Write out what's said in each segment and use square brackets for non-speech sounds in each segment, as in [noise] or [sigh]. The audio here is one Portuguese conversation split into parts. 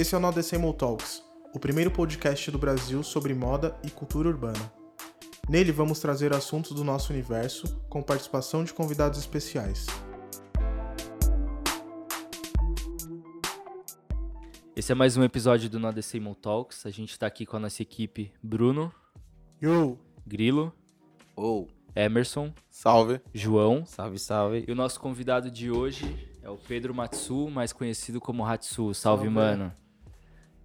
Esse é o Nodecemol Talks, o primeiro podcast do Brasil sobre moda e cultura urbana. Nele vamos trazer assuntos do nosso universo com participação de convidados especiais. Esse é mais um episódio do Nodecemol Talks. A gente está aqui com a nossa equipe Bruno, Yo! Grilo, Ou, Emerson, salve. João Salve, salve. e o nosso convidado de hoje é o Pedro Matsu, mais conhecido como Hatsu. Salve, mano.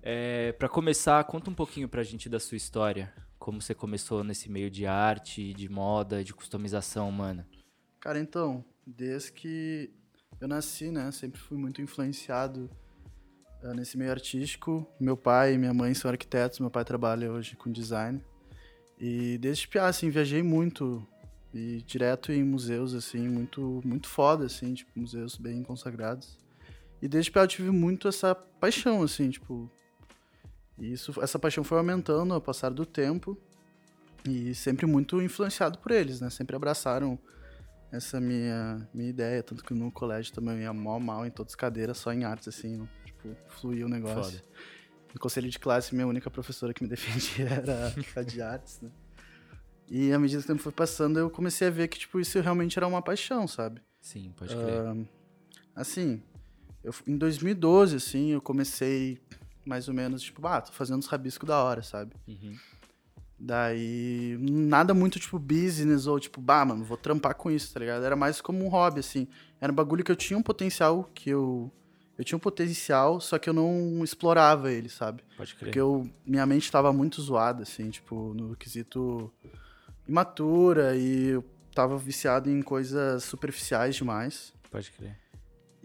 É, para começar, conta um pouquinho pra gente da sua história. Como você começou nesse meio de arte, de moda, de customização, mano. Cara, então, desde que eu nasci, né, sempre fui muito influenciado eh, nesse meio artístico. Meu pai e minha mãe são arquitetos, meu pai trabalha hoje com design. E desde piá, assim, viajei muito e direto em museus, assim, muito, muito foda, assim, tipo, museus bem consagrados. E desde piá eu tive muito essa paixão, assim, tipo... E isso, essa paixão foi aumentando ao passar do tempo e sempre muito influenciado por eles, né? Sempre abraçaram essa minha, minha ideia, tanto que no colégio também eu ia mal, mal em todas as cadeiras, só em artes, assim, tipo, fluía o negócio. Foda. No conselho de classe, minha única professora que me [laughs] defendia era a de artes, né? E à medida que o tempo foi passando, eu comecei a ver que, tipo, isso realmente era uma paixão, sabe? Sim, pode crer. Assim, eu, em 2012, assim, eu comecei mais ou menos, tipo, ah, tô fazendo os rabiscos da hora, sabe? Uhum. Daí, nada muito tipo business ou tipo, bah, mano, vou trampar com isso, tá ligado? Era mais como um hobby, assim. Era um bagulho que eu tinha um potencial, que eu. Eu tinha um potencial, só que eu não explorava ele, sabe? Pode crer. Porque eu, minha mente tava muito zoada, assim, tipo, no quesito imatura e eu tava viciado em coisas superficiais demais. Pode crer.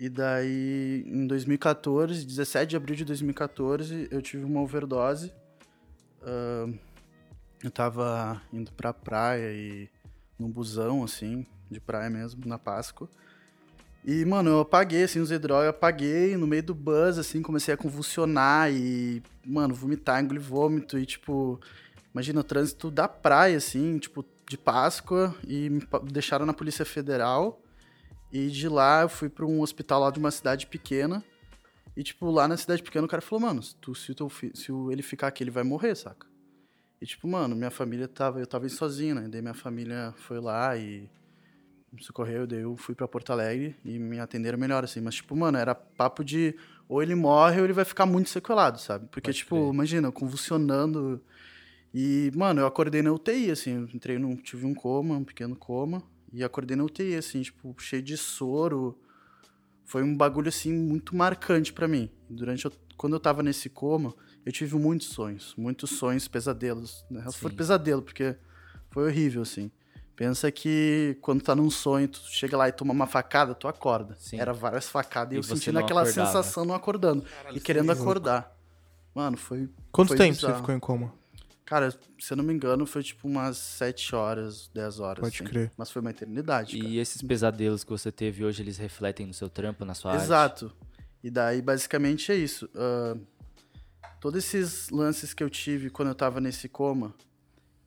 E daí, em 2014, 17 de abril de 2014, eu tive uma overdose. Ahn, eu tava indo pra praia e num busão, assim, de praia mesmo, na Páscoa. E, mano, eu apaguei, assim, usei droga, apaguei no meio do buzz, assim, comecei a convulsionar e, mano, vomitar, engolir vômito e, tipo, imagina o trânsito da praia, assim, tipo, de Páscoa e me deixaram na Polícia Federal. E de lá eu fui pra um hospital lá de uma cidade pequena. E, tipo, lá na cidade pequena o cara falou, mano, se, tu, se, fi- se ele ficar aqui, ele vai morrer, saca? E, tipo, mano, minha família tava. Eu tava sozinho, né? Daí minha família foi lá e me socorreu. Daí eu fui pra Porto Alegre e me atenderam melhor, assim. Mas, tipo, mano, era papo de ou ele morre ou ele vai ficar muito sequelado, sabe? Porque, Pode tipo, crer. imagina, convulsionando. E, mano, eu acordei na UTI, assim. Entrei num. Tive um coma, um pequeno coma. E acordei na UTI, assim, tipo, cheio de soro. Foi um bagulho, assim, muito marcante pra mim. Durante. eu- quando eu tava nesse coma, eu tive muitos sonhos. Muitos sonhos, pesadelos. Né? Foi pesadelo, porque foi horrível, assim. Pensa que quando tá num sonho, tu chega lá e toma uma facada, tu acorda. Sim. Era várias facadas e, E eu sentindo aquela acordava. sensação não acordando. e querendo acordar. Mano, foi. Quanto foi tempo bizarro. você ficou em coma? Cara, se eu não me engano, foi tipo umas 7 horas, 10 horas. Pode assim. crer. Mas foi uma eternidade. cara. E esses pesadelos que você teve hoje, eles refletem no seu trampo, na sua arte? Exato. E daí, basicamente, é isso. Ah, todos esses lances que eu tive quando eu tava nesse coma,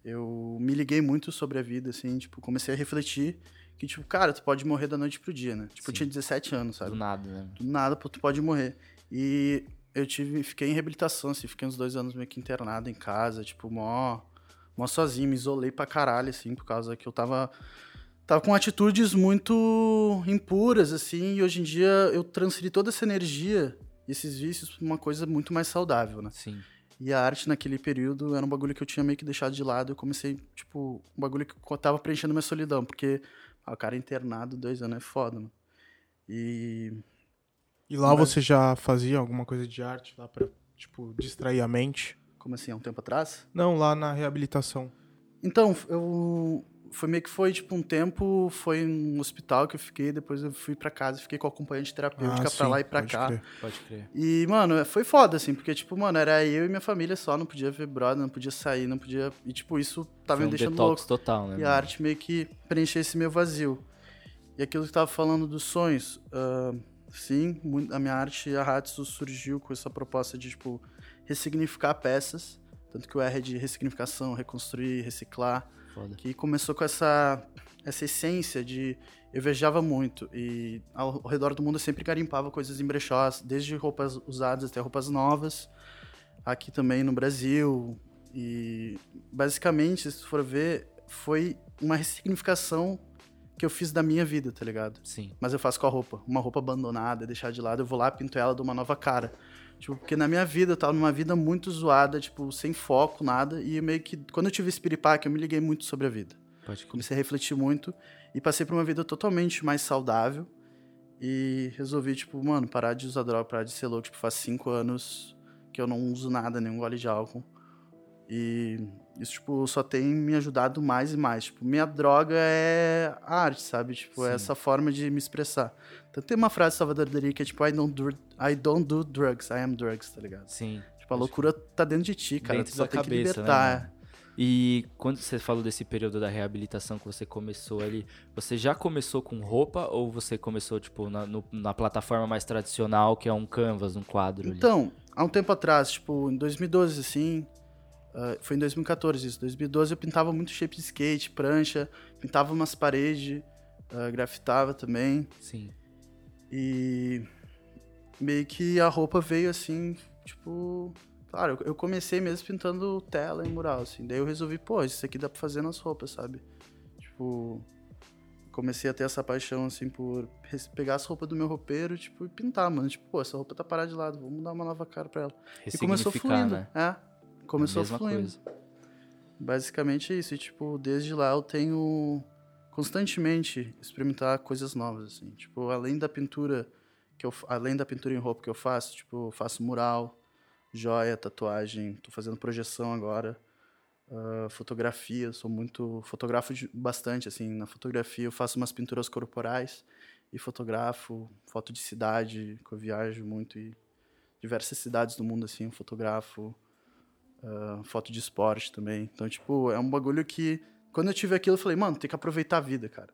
eu me liguei muito sobre a vida, assim, tipo, comecei a refletir que, tipo, cara, tu pode morrer da noite pro dia, né? Tipo, eu Sim. tinha 17 anos, sabe? Do nada, né? Do nada, pô, tu pode morrer. E eu tive, fiquei em reabilitação, assim, fiquei uns dois anos meio que internado em casa, tipo, mó, mó sozinho, me isolei pra caralho, assim, por causa que eu tava, tava com atitudes muito impuras, assim, e hoje em dia eu transferi toda essa energia, esses vícios, pra uma coisa muito mais saudável, né? Sim. E a arte naquele período era um bagulho que eu tinha meio que deixado de lado. Eu comecei, tipo, um bagulho que eu tava preenchendo minha solidão, porque ah, o cara internado dois anos é foda. E E lá Mas- você já fazia alguma coisa de arte lá pra, tipo, distrair a mente? como assim, há um tempo atrás? Não, lá na reabilitação. Então, eu foi meio que foi tipo um tempo, foi um hospital que eu fiquei, depois eu fui pra casa e fiquei com a acompanhante terapêutica pra sim, lá e pra pode cá. crer. Pode crer. E, mano, foi foda, assim, porque, tipo, mano, era eu e minha família só, não podia ver brother, não podia sair, não podia. E, tipo, isso tava Foi me um deixando detox louco. total, né? E mano? a arte meio que preencher esse meu vazio. E aquilo que tava falando dos sonhos, ah, sim, a minha arte, a Hatsu, surgiu com essa proposta de, tipo, ressignificar peças. Tanto que o R é de ressignificação, reconstruir, reciclar. Foda. que começou com essa, essa essência de. Eu viajava muito e ao, redor do mundo eu sempre garimpava coisas em brechós, desde roupas usadas até roupas novas, aqui também no Brasil. E basicamente, se for ver, foi uma ressignificação que eu fiz da minha vida, tá ligado? Sim. Mas eu faço com a roupa. Uma roupa abandonada, deixar de lado, eu vou lá, pinto ela, dou uma nova cara. Tipo, porque na minha vida eu tava numa vida muito zoada, tipo, sem foco, nada. E meio que, quando eu tive esse piripaque, eu me liguei muito sobre a vida. Pode Comecei a refletir muito e passei por uma vida totalmente mais saudável. E resolvi, tipo, mano, parar de usar droga, parar de ser louco. Tipo, faz cinco anos que eu não uso nada, nenhum gole de álcool. E isso, tipo, só tem me ajudado mais e mais. Tipo, minha droga é a arte, sabe? Tipo, é essa forma de me expressar. Então tem uma frase de Salvador Dali que é tipo, I don't, do, I don't do drugs, I am drugs, tá ligado? Sim. Tipo, a loucura tá dentro de ti, cara. Dentro tu só da tem cabeça, que né, libertar. mano? E quando você falou desse período da reabilitação que você começou ali, você já começou com roupa ou você começou, tipo, na, no- na plataforma mais tradicional, que é um canvas, um quadro ali? Então, há um tempo atrás, tipo, em 2012, assim. Ah, foi em 2014 isso. 2012 eu pintava muito shape de skate, prancha, pintava umas paredes, ah, grafitava também. Sim. E meio que a roupa veio assim, tipo. Claro, eu- comecei mesmo pintando tela e mural, assim. Daí eu resolvi, pô, isso aqui dá pra fazer nas roupas, sabe? Tipo. Comecei a ter essa paixão, assim, por pegar as roupas do meu roupeiro, tipo, e pintar, mano. Tipo, pô, essa roupa tá parada de lado, vamos dar uma nova cara pra ela. E começou fluindo. né? É. Começou a fluindo. coisa. Basicamente é isso. E, tipo, desde lá eu tenho constantemente experimentar coisas novas, assim. Tipo, além da pintura que eu, além da pintura em roupa que eu faço, tipo, eu faço mural, joia, tatuagem, tô fazendo projeção agora, ah, fotografia, sou muito fotografo de- bastante assim, na fotografia eu faço umas pinturas corporais e fotografo foto de cidade, que eu viajo muito e diversas cidades do mundo assim, eu fotografo ah, foto de esporte também. Então, tipo, é um bagulho que quando eu tive aquilo, eu falei, mano, tem que aproveitar a vida, cara.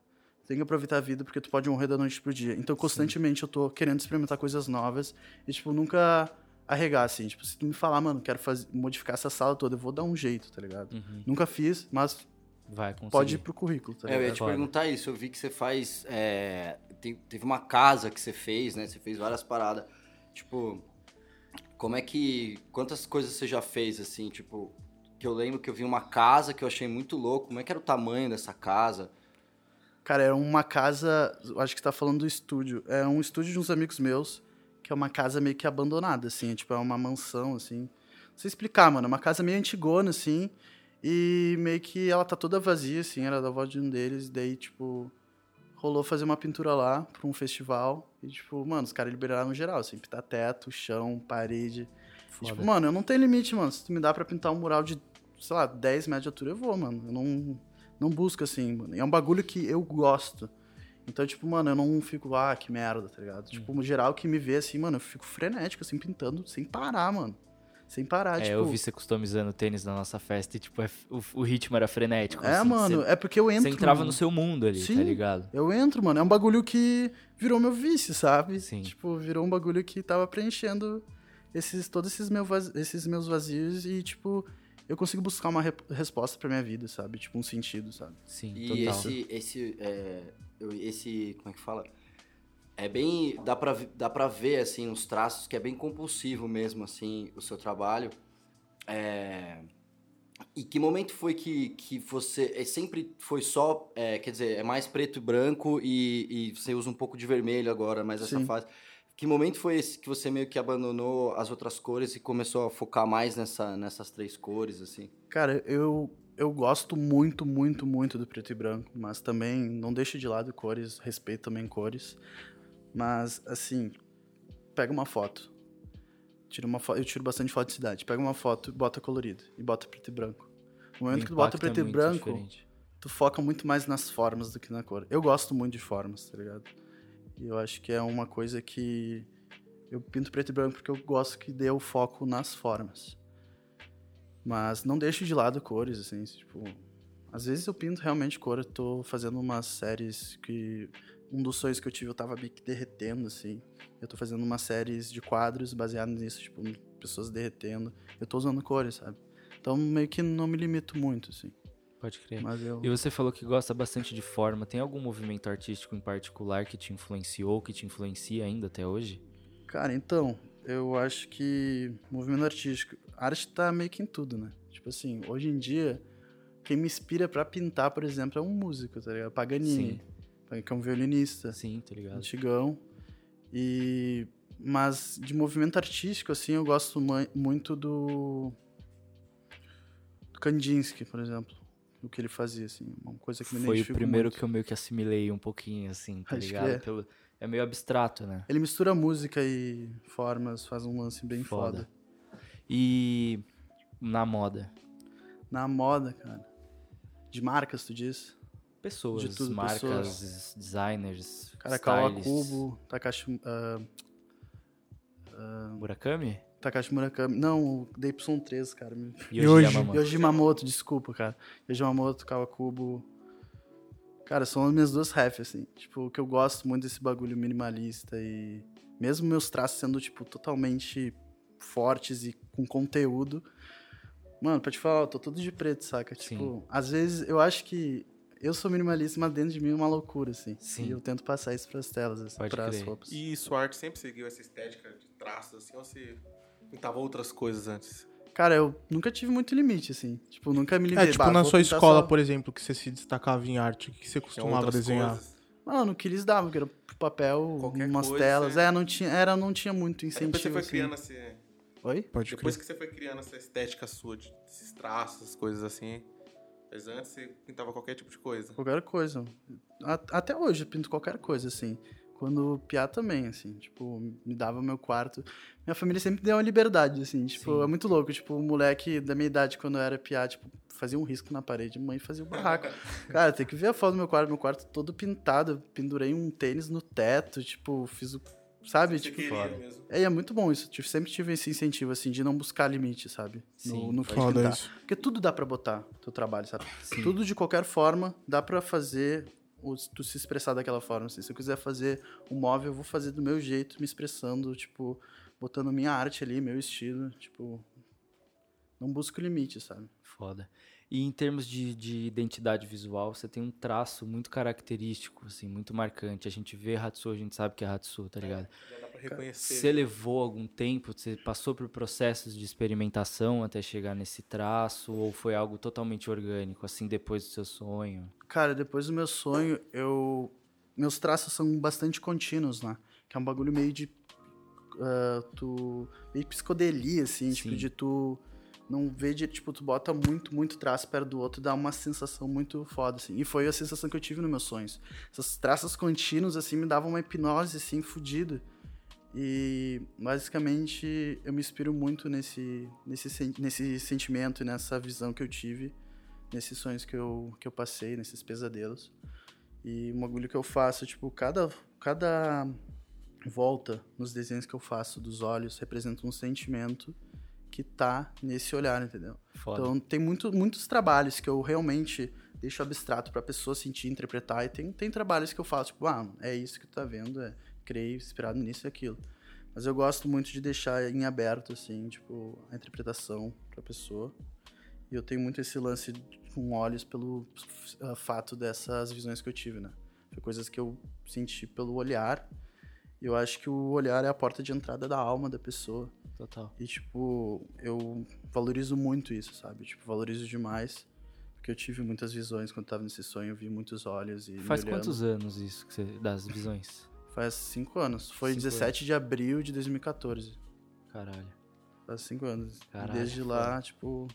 Tem que aproveitar a vida porque tu pode morrer da noite pro dia. Então, constantemente eu tô querendo experimentar coisas novas e, tipo, nunca arregar, assim. Tipo, se tu me falar, mano, quero fazer, modificar essa sala toda, eu vou dar um jeito, tá ligado? Uhum. Nunca fiz, mas Vai conseguir. pode ir pro currículo, tá É, eu ia ligado? te perguntar isso. Eu vi que você faz. é, tem- teve uma casa que você fez, né? Você fez várias paradas. Tipo, como é que. Quantas coisas você já fez, assim? Tipo, que eu lembro que eu vi uma casa que eu achei muito louco. Como é que era o tamanho dessa casa? Cara, é uma casa. Acho que tá falando do estúdio. É um estúdio de uns amigos meus, que é uma casa meio que abandonada, assim. Tipo, é uma mansão, assim. Não sei explicar, mano. É uma casa meio antigona, assim. E meio que ela tá toda vazia, assim. Era da avó de um deles. Daí, tipo. Rolou fazer uma pintura lá pra um festival. E, tipo, mano, os caras liberaram geral, assim. Pintar teto, chão, parede. E, tipo, mano, eu não tenho limite, mano. Se tu me dá pra pintar um mural de, sei lá, 10 metros de altura, eu vou, mano. Eu não, não busco assim, mano. E é um bagulho que eu gosto. Então, tipo, mano, eu não fico, ah, que merda, tá ligado? Tipo, no geral, que me vê assim, mano, eu fico frenético, assim, pintando sem parar, mano. Sem parar, É, tipo. eu vi você customizando tênis na nossa festa e, tipo, é- o, o ritmo era frenético. É, assim, mano, Você, é porque eu entro. você entrava mano. no seu mundo ali, tá Sim. ligado? Eu entro, mano. É um bagulho que virou meu vício, sabe? Sim. Tipo, virou um bagulho que tava preenchendo esses, todos esses, meu vaz- esses meus vazios e, tipo, eu consigo buscar uma re- resposta pra minha vida, sabe? Tipo, um sentido, sabe? Sim, E total. esse. Esse, é, esse. Como é que fala? É bem. Dá pra, vi- dá pra ver, assim, nos traços que é bem compulsivo mesmo, assim, o seu trabalho. É, E que momento foi que, que você. É, sempre foi só. é, quer dizer, é mais preto e branco e, e você usa um pouco de vermelho agora, mas essa Sim. fase. Que momento foi esse que você meio que abandonou as outras cores e começou a focar mais nessa, nessas três cores, assim? Cara, eu, eu gosto muito, muito, muito do preto e branco, mas também não deixo de lado cores, respeito também cores. Mas, assim, pega uma foto. Tira uma fo eu tiro bastante foto de cidade. Pega uma foto, bota colorido e bota preto e branco. No O momento que tu bota impacto é preto e branco, diferente. tu foca muito mais nas formas do que na cor. Eu gosto muito de formas, tá ligado? E eu acho que é uma coisa que eu pinto preto e branco porque eu gosto que dê o foco nas formas. Mas não deixo de lado cores, assim, tipo... Às vezes eu pinto realmente cor, eu tô fazendo umas séries que... Um dos sonhos que eu tive, eu tava meio que derretendo, assim. Eu tô fazendo umas séries de quadros baseados nisso, tipo, pessoas derretendo. Eu tô usando cores, sabe? Então meio que não me limito muito, assim. Pode crer. Eu. E você falou que gosta bastante de forma. Tem algum movimento artístico em particular que te influenciou, que te influencia ainda até hoje? Cara, então, eu acho que movimento artístico, a arte tá meio que em tudo, né? Tipo assim, hoje em dia, quem me inspira pra pintar, por exemplo, é um músico, tá ligado? Paganini, que é um violinista, Sim, tá ligado? antigão. E mas de movimento artístico assim, eu gosto muito do do Kandinsky, por exemplo, do que ele fazia assim, uma coisa que me Foi o primeiro muito. que eu meio que assimilei um pouquinho, assim, tá Acho ligado? é. Pelo- É meio abstrato, né? Ele mistura música e formas, faz um lance bem Foda. foda. E na moda? Na moda, cara. De marcas, tu diz? Pessoas, De tudo, marcas, pessoas. designers, Cara. Kawakubo, Takashi, ah, Murakami? Takashi Murakami. Não, o DY3, cara. Yoji. Yamamoto. Yoji Mamoto, desculpa, cara. Yoji Mamoto, Kawakubo. Cara, são as minhas duas refs, assim. Tipo, que eu gosto muito desse bagulho minimalista e... Mesmo meus traços sendo, tipo, totalmente fortes e com conteúdo... Mano, pra te falar, eu tô todo de preto, saca? Sim. Tipo, às vezes eu acho que eu sou minimalista, mas dentro de mim é uma loucura, assim. Sim. E eu tento passar isso pras telas, assim, Pode pras crer. roupas. E sua arte sempre seguiu essa estética de traços, assim, ou você pintava outras coisas antes? Cara, eu nunca tive muito limite, assim. Tipo, nunca me limitei. É, tipo, Bah, na vou sua pintar escola, só- por exemplo, que você se destacava em arte, o que você é costumava desenhar? Coisas. Mano, que eles davam, que era papel, Qualquer umas coisa, telas. é. É, não tinha, era, não tinha muito Aí incentivo. depois você foi assim. criando esse... Oi? Pode Depois crer. que você foi criando essa estética sua, de, desses traços, essas coisas assim. Mas antes você pintava qualquer tipo de coisa. Qualquer coisa. Até hoje eu pinto qualquer coisa, assim. Quando piá também, assim. Tipo, me dava meu quarto. Minha família sempre deu uma liberdade, assim. Tipo, Sim. é muito louco. Tipo, o moleque da minha idade, quando eu era piá, tipo, fazia um risco na parede. Mãe fazia o barraco. [laughs] Cara, tem que ver a foto do meu quarto. Meu quarto todo pintado. Pendurei um tênis no teto. Tipo, fiz o... Sabe? Você tipo, queria foda. mesmo. É, é muito bom isso. Tipo, sempre tive esse incentivo, assim, de não buscar limite, sabe? Sim, no, no que isso. Porque tudo dá pra botar teu trabalho, sabe? Sim. Tudo de qualquer forma dá pra fazer o- tu se expressar daquela forma. Assim. Se eu quiser fazer um móvel, eu vou fazer do meu jeito, me expressando, tipo, botando minha arte ali, meu estilo, tipo. Não busco limite, sabe? Foda. E em termos de, de identidade visual, você tem um traço muito característico, assim, muito marcante. A gente vê Hatsu, a gente sabe que é Hatsu, tá ligado? Já dá pra reconhecer. Você levou algum tempo? Você passou por processos de experimentação até chegar nesse traço? Ou foi algo totalmente orgânico, assim, depois do seu sonho? Cara, depois do meu sonho, eu. Meus traços são bastante contínuos, né? Que é um bagulho meio de. ah, tu. meio psicodelia, assim, tipo, Sim. de tu. Não ver de, tipo, tu bota muito, muito traço perto do outro, dá uma sensação muito foda, assim. E foi a sensação que eu tive nos meus sonhos. Essas traços contínuos, assim, me davam uma hipnose, assim, fodida. E, basicamente, eu me inspiro muito nesse, nesse, nesse sentimento nessa visão que eu tive nesses sonhos que eu, que eu passei, nesses pesadelos. E um bagulho que eu faço, tipo, cada, cada volta nos desenhos que eu faço dos olhos representa um sentimento que tá nesse olhar, entendeu? Foda. Então tem muito, muitos trabalhos que eu realmente deixo abstrato pra pessoa sentir, interpretar, e tem, tem trabalhos que eu faço, tipo, ah, é isso que tu tá vendo, é, criei inspirado nisso e aquilo. Mas eu gosto muito de deixar em aberto, assim, tipo, a interpretação pra pessoa. E eu tenho muito esse lance com olhos pelo ah, fato dessas visões que eu tive, né? Foi coisas que eu senti pelo olhar. E eu acho que o olhar é a porta de entrada da alma da pessoa. Total. E, tipo, eu valorizo muito isso, sabe? Tipo, valorizo demais. Porque eu tive muitas visões quando tava nesse sonho, vi muitos olhos e. Faz quantos anos isso que você, das visões? Faz cinco anos. Foi Cinco 17 de abril de 2014. Caralho. Faz cinco anos. Caralho, desde lá, tipo.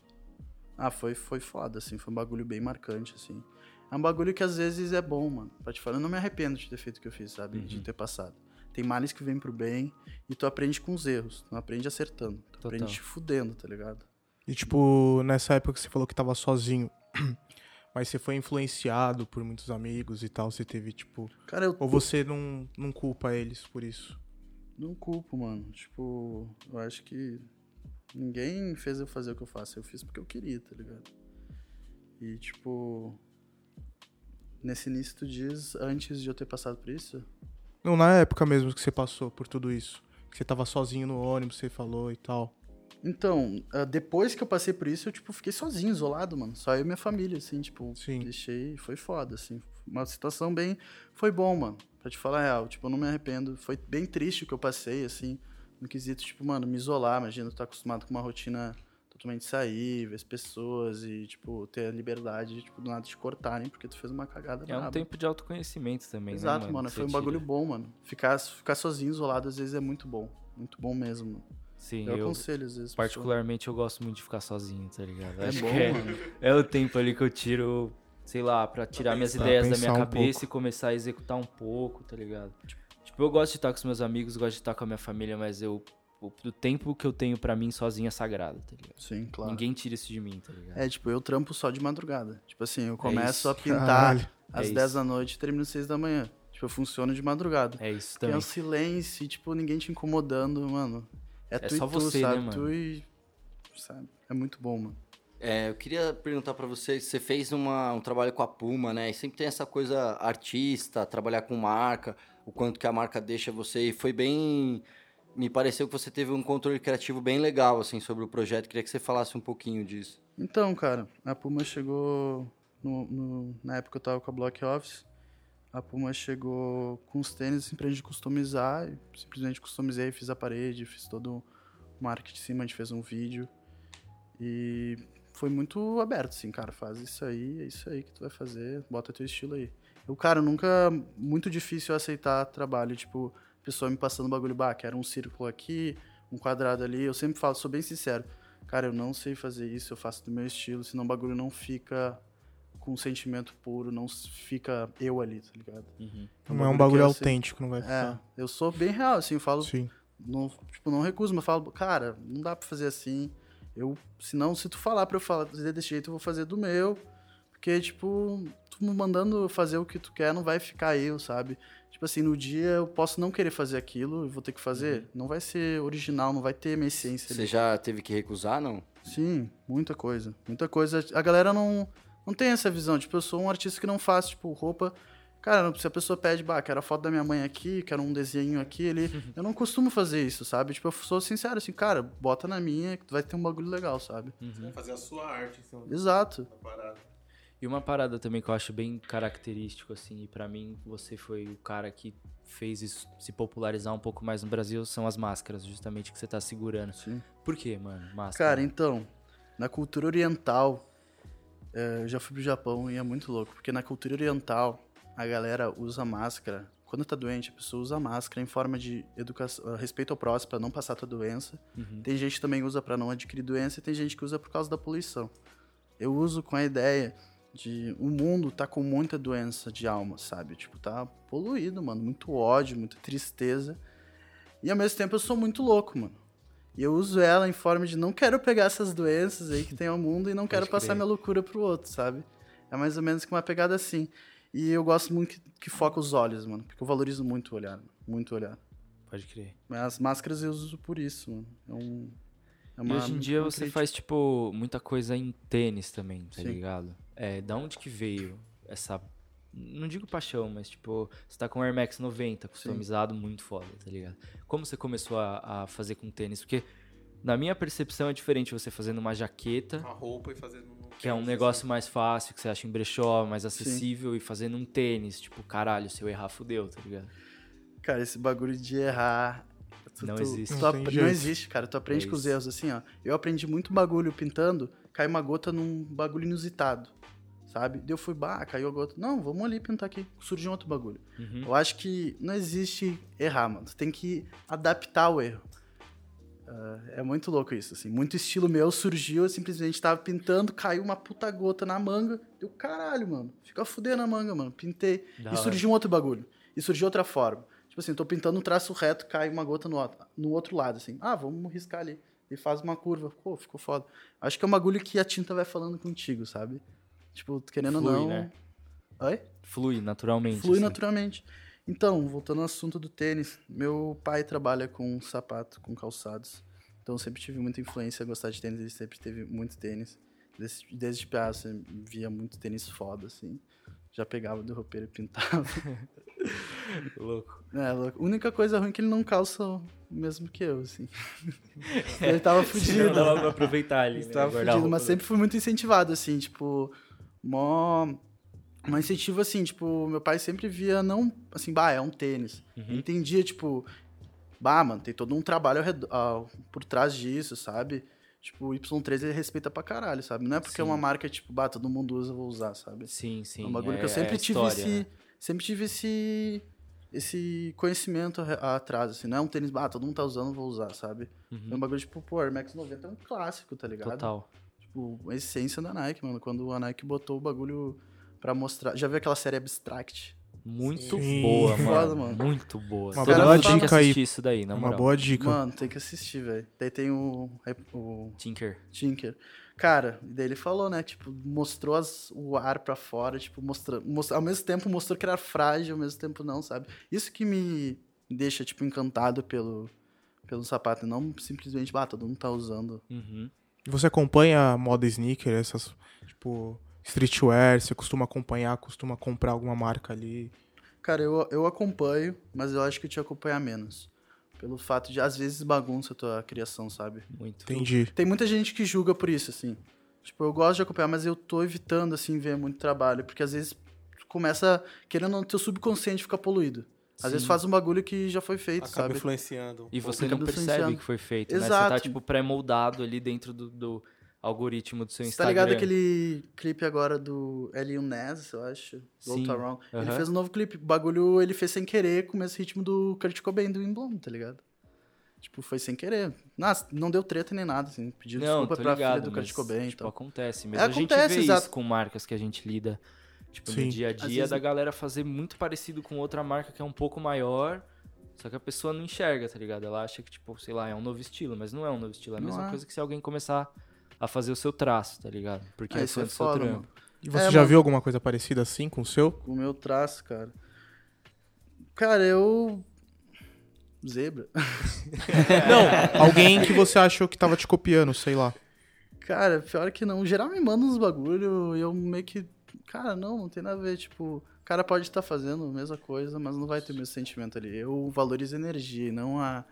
Ah, foi, foi foda, assim. Foi um bagulho bem marcante, assim. É um bagulho que às vezes é bom, mano. Pra te falar, eu não me arrependo de ter feito o que eu fiz, sabe? De Uhum. ter passado. Tem males que vêm pro bem e tu aprende com os erros. Tu não aprende acertando. Tu Total. aprende te fudendo, tá ligado? E tipo, nessa época que você falou que tava sozinho, [clears throat] mas você foi influenciado por muitos amigos e tal, você teve, tipo. Cara, eu Ou você não, não culpa eles por isso? Não culpo, mano. Tipo, eu acho que ninguém fez eu fazer o que eu faço. Eu fiz porque eu queria, tá ligado? E, tipo, nesse início tu diz, antes de eu ter passado por isso, Não, na época mesmo que você passou por tudo isso. Que você tava sozinho no ônibus, você falou e tal. Então, ah, depois que eu passei por isso, eu, tipo, fiquei sozinho, isolado, mano. Só eu e minha família, assim, tipo, Sim. deixei, foi foda, assim. Uma situação bem, foi bom, mano, pra te falar a real. Tipo, eu não me arrependo. Foi bem triste o que eu passei, assim, no quesito, tipo, mano, me isolar. Imagina, tu tá acostumado com uma rotina totalmente sair, ver as pessoas e, tipo, ter a liberdade, tipo, do nada te cortarem porque tu fez uma cagada É um braba. tempo de autoconhecimento também, Exato, né, mano. que Foi um bagulho tira. bom, mano. Ficar, ficar sozinho, isolado, às vezes é muito bom. Muito bom mesmo. mano. Sim, Eu, eu, aconselho, às vezes. particularmente, eu gosto muito de ficar sozinho, tá ligado? É Acho bom, que é, mano. é o tempo ali que eu tiro, sei lá, pra tirar minhas pensar. ideias da minha um cabeça pouco. e começar a executar um pouco, tá ligado? Tipo, eu gosto de estar com os meus amigos, gosto de estar com a minha família, mas eu. O, o tempo que eu tenho pra mim sozinho é sagrado, tá ligado? Sim, claro. Ninguém tira isso de mim, tá ligado? É, tipo, eu trampo só de madrugada. Tipo assim, eu começo isso. a pintar Caralho. às É 10 isso. da noite e termino às 6 da manhã. Tipo, eu funciono de madrugada. É isso Tem também. um silêncio, e, tipo, ninguém te incomodando, mano. É, tu só e tu, você, né, sabe? mano? Tu e. Sabe? É muito bom, mano. É, eu queria perguntar pra você, você fez uma, um trabalho com a Puma, né? E sempre tem essa coisa artista, trabalhar com marca, o quanto que a marca deixa você. E foi bem... Me pareceu que você teve um controle criativo bem legal, assim, sobre o projeto. Queria que você falasse um pouquinho disso. Então, cara, a Puma chegou. no- no- na época eu tava com a Block Office. A Puma chegou com os tênis assim, pra gente customizar. Simplesmente customizei, fiz a parede, fiz todo o marketing em cima, a gente fez um vídeo. E foi muito aberto, assim, cara. Faz isso aí, é isso aí que tu vai fazer, bota teu estilo aí. Eu, cara, nunca. Muito difícil aceitar trabalho, tipo, pessoa me passando bagulho, bah, quero um círculo aqui, um quadrado ali. Eu sempre falo, sou bem sincero. Cara, eu não sei fazer isso, eu faço do meu estilo, senão o bagulho não fica com um sentimento puro, não fica eu ali, tá ligado? Uhum. Não é um bagulho eu autêntico, não vai É, ficar. eu sou bem real, assim, eu falo, Sim. não, tipo, não recuso, mas falo, cara, não dá pra fazer assim. Eu, senão, se tu falar pra eu fazer desse jeito, eu vou fazer do meu. Porque, tipo, tu me mandando fazer o que tu quer, não vai ficar eu, sabe? Tipo assim, no dia eu posso não querer fazer aquilo e vou ter que fazer. Não vai ser original, não vai ter minha essência Você ali. já teve que recusar, não? Sim, muita coisa. Muita coisa. A galera não, não tem essa visão. Tipo, eu sou um artista que não faz, tipo, roupa. Cara, se a pessoa pede, bah, quero a foto da minha mãe aqui, quero um desenho aqui, ele. [laughs] eu não costumo fazer isso, sabe? Tipo, eu sou sincero, assim, cara, bota na minha que tu vai ter um bagulho legal, sabe? Uhum. Fazer a sua arte cima Exato. parada. E uma parada também que eu acho bem característico, assim, e pra mim você foi o cara que fez isso se popularizar um pouco mais no Brasil, são as máscaras, justamente que você tá segurando. Sim. Por quê, mano? Máscara. Cara, então, na cultura oriental, é, eu já fui pro Japão e é muito louco, porque na cultura oriental, a galera usa máscara. Quando tá doente, a pessoa usa máscara em forma de educação, respeito ao próximo, pra não passar tua doença. Uhum. Tem gente que também usa pra não adquirir doença e tem gente que usa por causa da poluição. Eu uso com a ideia de o mundo tá com muita doença de alma, sabe? Tipo, tá poluído, mano, muito ódio, muita tristeza. E ao mesmo tempo eu sou muito louco, mano. E eu uso ela em forma de não quero pegar essas doenças aí que tem ao mundo e não quero passar crer. minha loucura pro outro, sabe? É mais ou menos que uma pegada assim. E eu gosto muito que, que foca os olhos, mano, porque eu valorizo muito o olhar, mano, muito o olhar. Pode crer. Mas as máscaras eu uso por isso, mano. É um é e hoje em dia uma você crítica. faz, tipo, muita coisa em tênis também, tá Sim. ligado? É, da onde que veio essa. Não digo paixão, mas tipo, você tá com o Air Max 90, customizado, muito foda, tá ligado? Como você começou a, a fazer com tênis? Porque, na minha percepção, é diferente você fazendo uma jaqueta, Uma roupa e fazendo um que é um negócio mais fácil, que você acha em brechó, mais acessível, e fazendo um tênis, tipo, caralho, se eu errar, fudeu, tá ligado? Cara, esse bagulho de errar. tu- Não tu- existe. tu Não não existe, cara. Tu aprende É com os erros, assim, ó. Eu aprendi muito bagulho pintando, cai uma gota num bagulho inusitado. Sabe? Daí eu fui, bah, caiu a gota. Não, vamos ali pintar aqui. Surgiu outro bagulho. Uhum. Eu acho que não existe errar, mano. Tu tem que adaptar o erro. Ah, é muito louco isso, assim. Muito estilo meu surgiu, eu simplesmente tava pintando, caiu uma puta gota na manga. Deu caralho, mano. Fica fudendo a manga, mano. Pintei. Da e hora. surgiu um outro bagulho. E surgiu outra forma. Tipo assim, tô pintando um traço reto, cai uma gota no outro, no outro lado, assim. Ah, vamos riscar ali. E faz uma curva. Pô, ficou foda. Acho que é um bagulho que a tinta vai falando contigo, sabe? Tipo, querendo Flui, ou não. né? Oi? Flui naturalmente. Flui assim. naturalmente. Então, voltando ao assunto do tênis, meu pai trabalha com sapato, com calçados. Então, eu sempre tive muita influência a gostar de tênis, ele sempre teve muito tênis. Desde, desde você via muito tênis foda, assim. Já pegava do roupeiro e pintava. [laughs] Louco. É, louco. A única coisa ruim é que ele não calça o mesmo que eu, assim. [laughs] ele tava [laughs] Não fudido. dava pra aproveitar ali, Ele né? tava fudido, mas sempre fui muito incentivado, assim, tipo, mó. Um incentivo assim, tipo, meu pai sempre via, não, assim, bah, é um tênis. Uhum. Entendia, tipo, bah, mano, tem todo um trabalho ao redor- ao- por trás disso, sabe? Tipo, o Y3 ele respeita pra caralho, sabe? Não é porque é Sim. uma marca, tipo, bah, todo mundo usa, eu vou usar, sabe? Sim, sim. é um bagulho é- que eu sempre é a tive história, esse. né? Sempre tive esse. Esse conhecimento atrás, assim, não é um tênis, bah, todo mundo tá usando, eu vou usar, sabe? Uhum. É um bagulho, tipo, pô, Air Max 90 é um clássico, tá ligado? Total. Tipo, a essência da Nike, mano. Quando a Nike botou o bagulho pra mostrar. Já viu aquela série Abstract? Muito Sim. boa, mano. Foda, mano. Muito boa. Uma Todo boa dica aí. isso daí, na Uma moral. boa dica. Mano, tem que assistir, velho. Daí tem o, o Tinker. Tinker. Cara, e daí ele falou, né? Tipo, mostrou as- o ar pra fora, tipo, mostrou, mostrou, ao mesmo tempo mostrou que era frágil, ao mesmo tempo não, sabe? Isso que me deixa, tipo, encantado pelo, pelo sapato. Não simplesmente, ah, todo mundo tá usando. Uhum. E Você acompanha a moda sneaker, essas, tipo, streetwear? Você costuma acompanhar, costuma comprar alguma marca ali? Cara, eu, eu acompanho, mas eu acho que eu te acompanhar menos. Pelo fato de, às vezes, bagunça a tua criação, sabe? Muito. Entendi. Tem muita gente que julga por isso, assim. Tipo, eu gosto de acompanhar, mas eu tô evitando, assim, ver muito trabalho. Porque às vezes tu começa, querendo ou não, teu subconsciente fica poluído. Às vezes Sim. faz um bagulho que já foi feito, Acaba sabe? influenciando. E você não percebe que foi feito, né? Você Exato. tá, tipo, pré-moldado ali dentro do, do algoritmo do seu Você tá Instagram. ligado aquele clipe agora do Elion Ness, eu acho? Sim. To Wrong. Ele fez um novo clipe. O bagulho ele fez sem querer, com o mesmo ritmo do Kurt Cobain do Inblom, tá ligado? Tipo, foi sem querer. Nossa, não deu treta nem nada, assim. Pediu Não, desculpa pra ligado, filha do mas, Kurt Cobain então. e tipo, tal. acontece mesmo. a gente acontece, vê exato. isso com marcas que a gente lida, tipo, Sim. no dia a dia, vezes- da galera fazer muito parecido com outra marca que é um pouco maior, só que a pessoa não enxerga, tá ligado? Ela acha que, tipo, sei lá, é um novo estilo, mas não é um novo estilo. É a Não mesma é. coisa que se alguém começar a fazer o seu traço, tá ligado? Porque Ah, é é seu trampo. mano. E você É, já mano. viu alguma coisa parecida assim com o seu? O meu traço, cara. Cara, eu. Zebra. [laughs] Não, alguém que você achou que tava te copiando, sei lá. Cara, pior que não. Geral me manda uns bagulho e eu meio que. Cara, não, não tem nada a ver. Tipo, o cara pode estar fazendo a mesma coisa, mas não vai ter o mesmo sentimento ali. Eu valorizo a energia não a,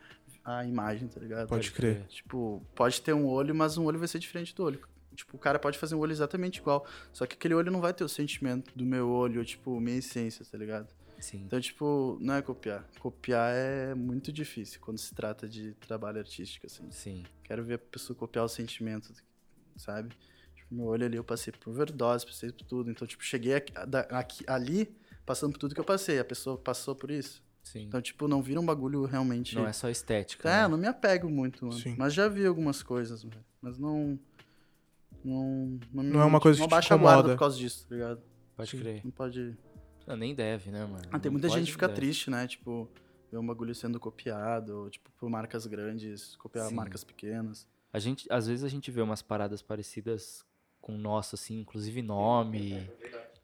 a imagem, tá ligado? Pode crer. Tipo, pode ter um olho, mas um olho vai ser diferente do olho. Tipo, o cara pode fazer um olho exatamente igual. Só que aquele olho não vai ter o sentimento do meu olho, tipo, minha essência, tá ligado? Sim. Então, tipo, não é copiar. Copiar é muito difícil quando se trata de trabalho artístico, assim. Sim. Quero ver a pessoa copiar o sentimento, sabe? Meu olho ali, eu passei por overdose, passei por tudo. Então, tipo, cheguei aqui, aqui- ali, passando por tudo que eu passei. A pessoa passou por isso. Sim. Então, tipo, não vira um bagulho realmente... não é só estética. É, né? não me apego muito, mano. Sim. Mas já vi algumas coisas, mano. Mas não... Não, não, Não é uma coisa não que te baixa a guarda por causa disso, tá ligado? Pode crer. Não pode... Não, nem deve, né, mano? Ah, tem Não muita pode, gente que não fica deve. triste, né? Tipo, ver um bagulho sendo copiado, ou, tipo, por marcas grandes, copiar Sim. marcas pequenas. A gente, às vezes a gente vê umas paradas parecidas com o nosso, assim, inclusive nome.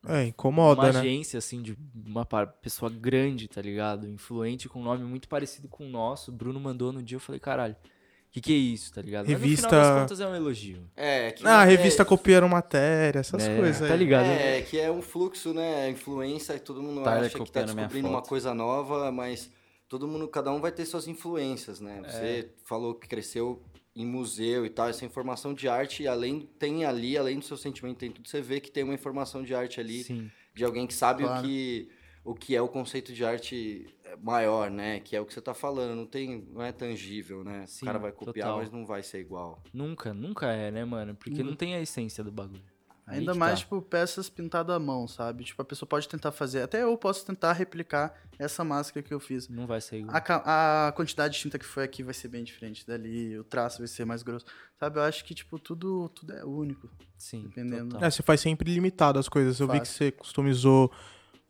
É, incomoda, uma né? agência, assim, de uma pessoa grande, tá ligado? Influente, com um nome muito parecido com o nosso. O Bruno mandou no dia, eu falei, caralho, o que, que é isso, tá ligado? Revista- Mas no final das contas é um elogio. É, que Ah, a é- revista copiando matéria, essas né? coisas aí. Tá ligado? É, que é um fluxo, né? Influência, e todo mundo Tyler acha que tá descobrindo uma coisa nova, mas todo mundo, cada um vai ter suas influências, né? É. Você falou que cresceu em museu e tal, essa informação de arte, além tem ali, além do seu sentimento, tem tudo, você vê que tem uma informação de arte ali, Sim. de alguém que sabe Claro. o que o que é o conceito de arte maior, né? Que é o que você tá falando, não tem, não é tangível, né? Sim, o cara vai copiar, total. mas não vai ser igual. Nunca, nunca é, né, mano? Porque não tem a essência do bagulho. Aí Ainda que mais, tá. tipo, peças pintadas à mão, sabe? Tipo, a pessoa pode tentar fazer. Até eu posso tentar replicar essa máscara que eu fiz. Não vai ser igual. A, a quantidade de tinta que foi aqui vai ser bem diferente dali, o traço vai ser mais grosso. Sabe, eu acho que, tipo, tudo, tudo é único. Sim, dependendo. total. É, você faz sempre limitado as coisas. Eu vi que você customizou,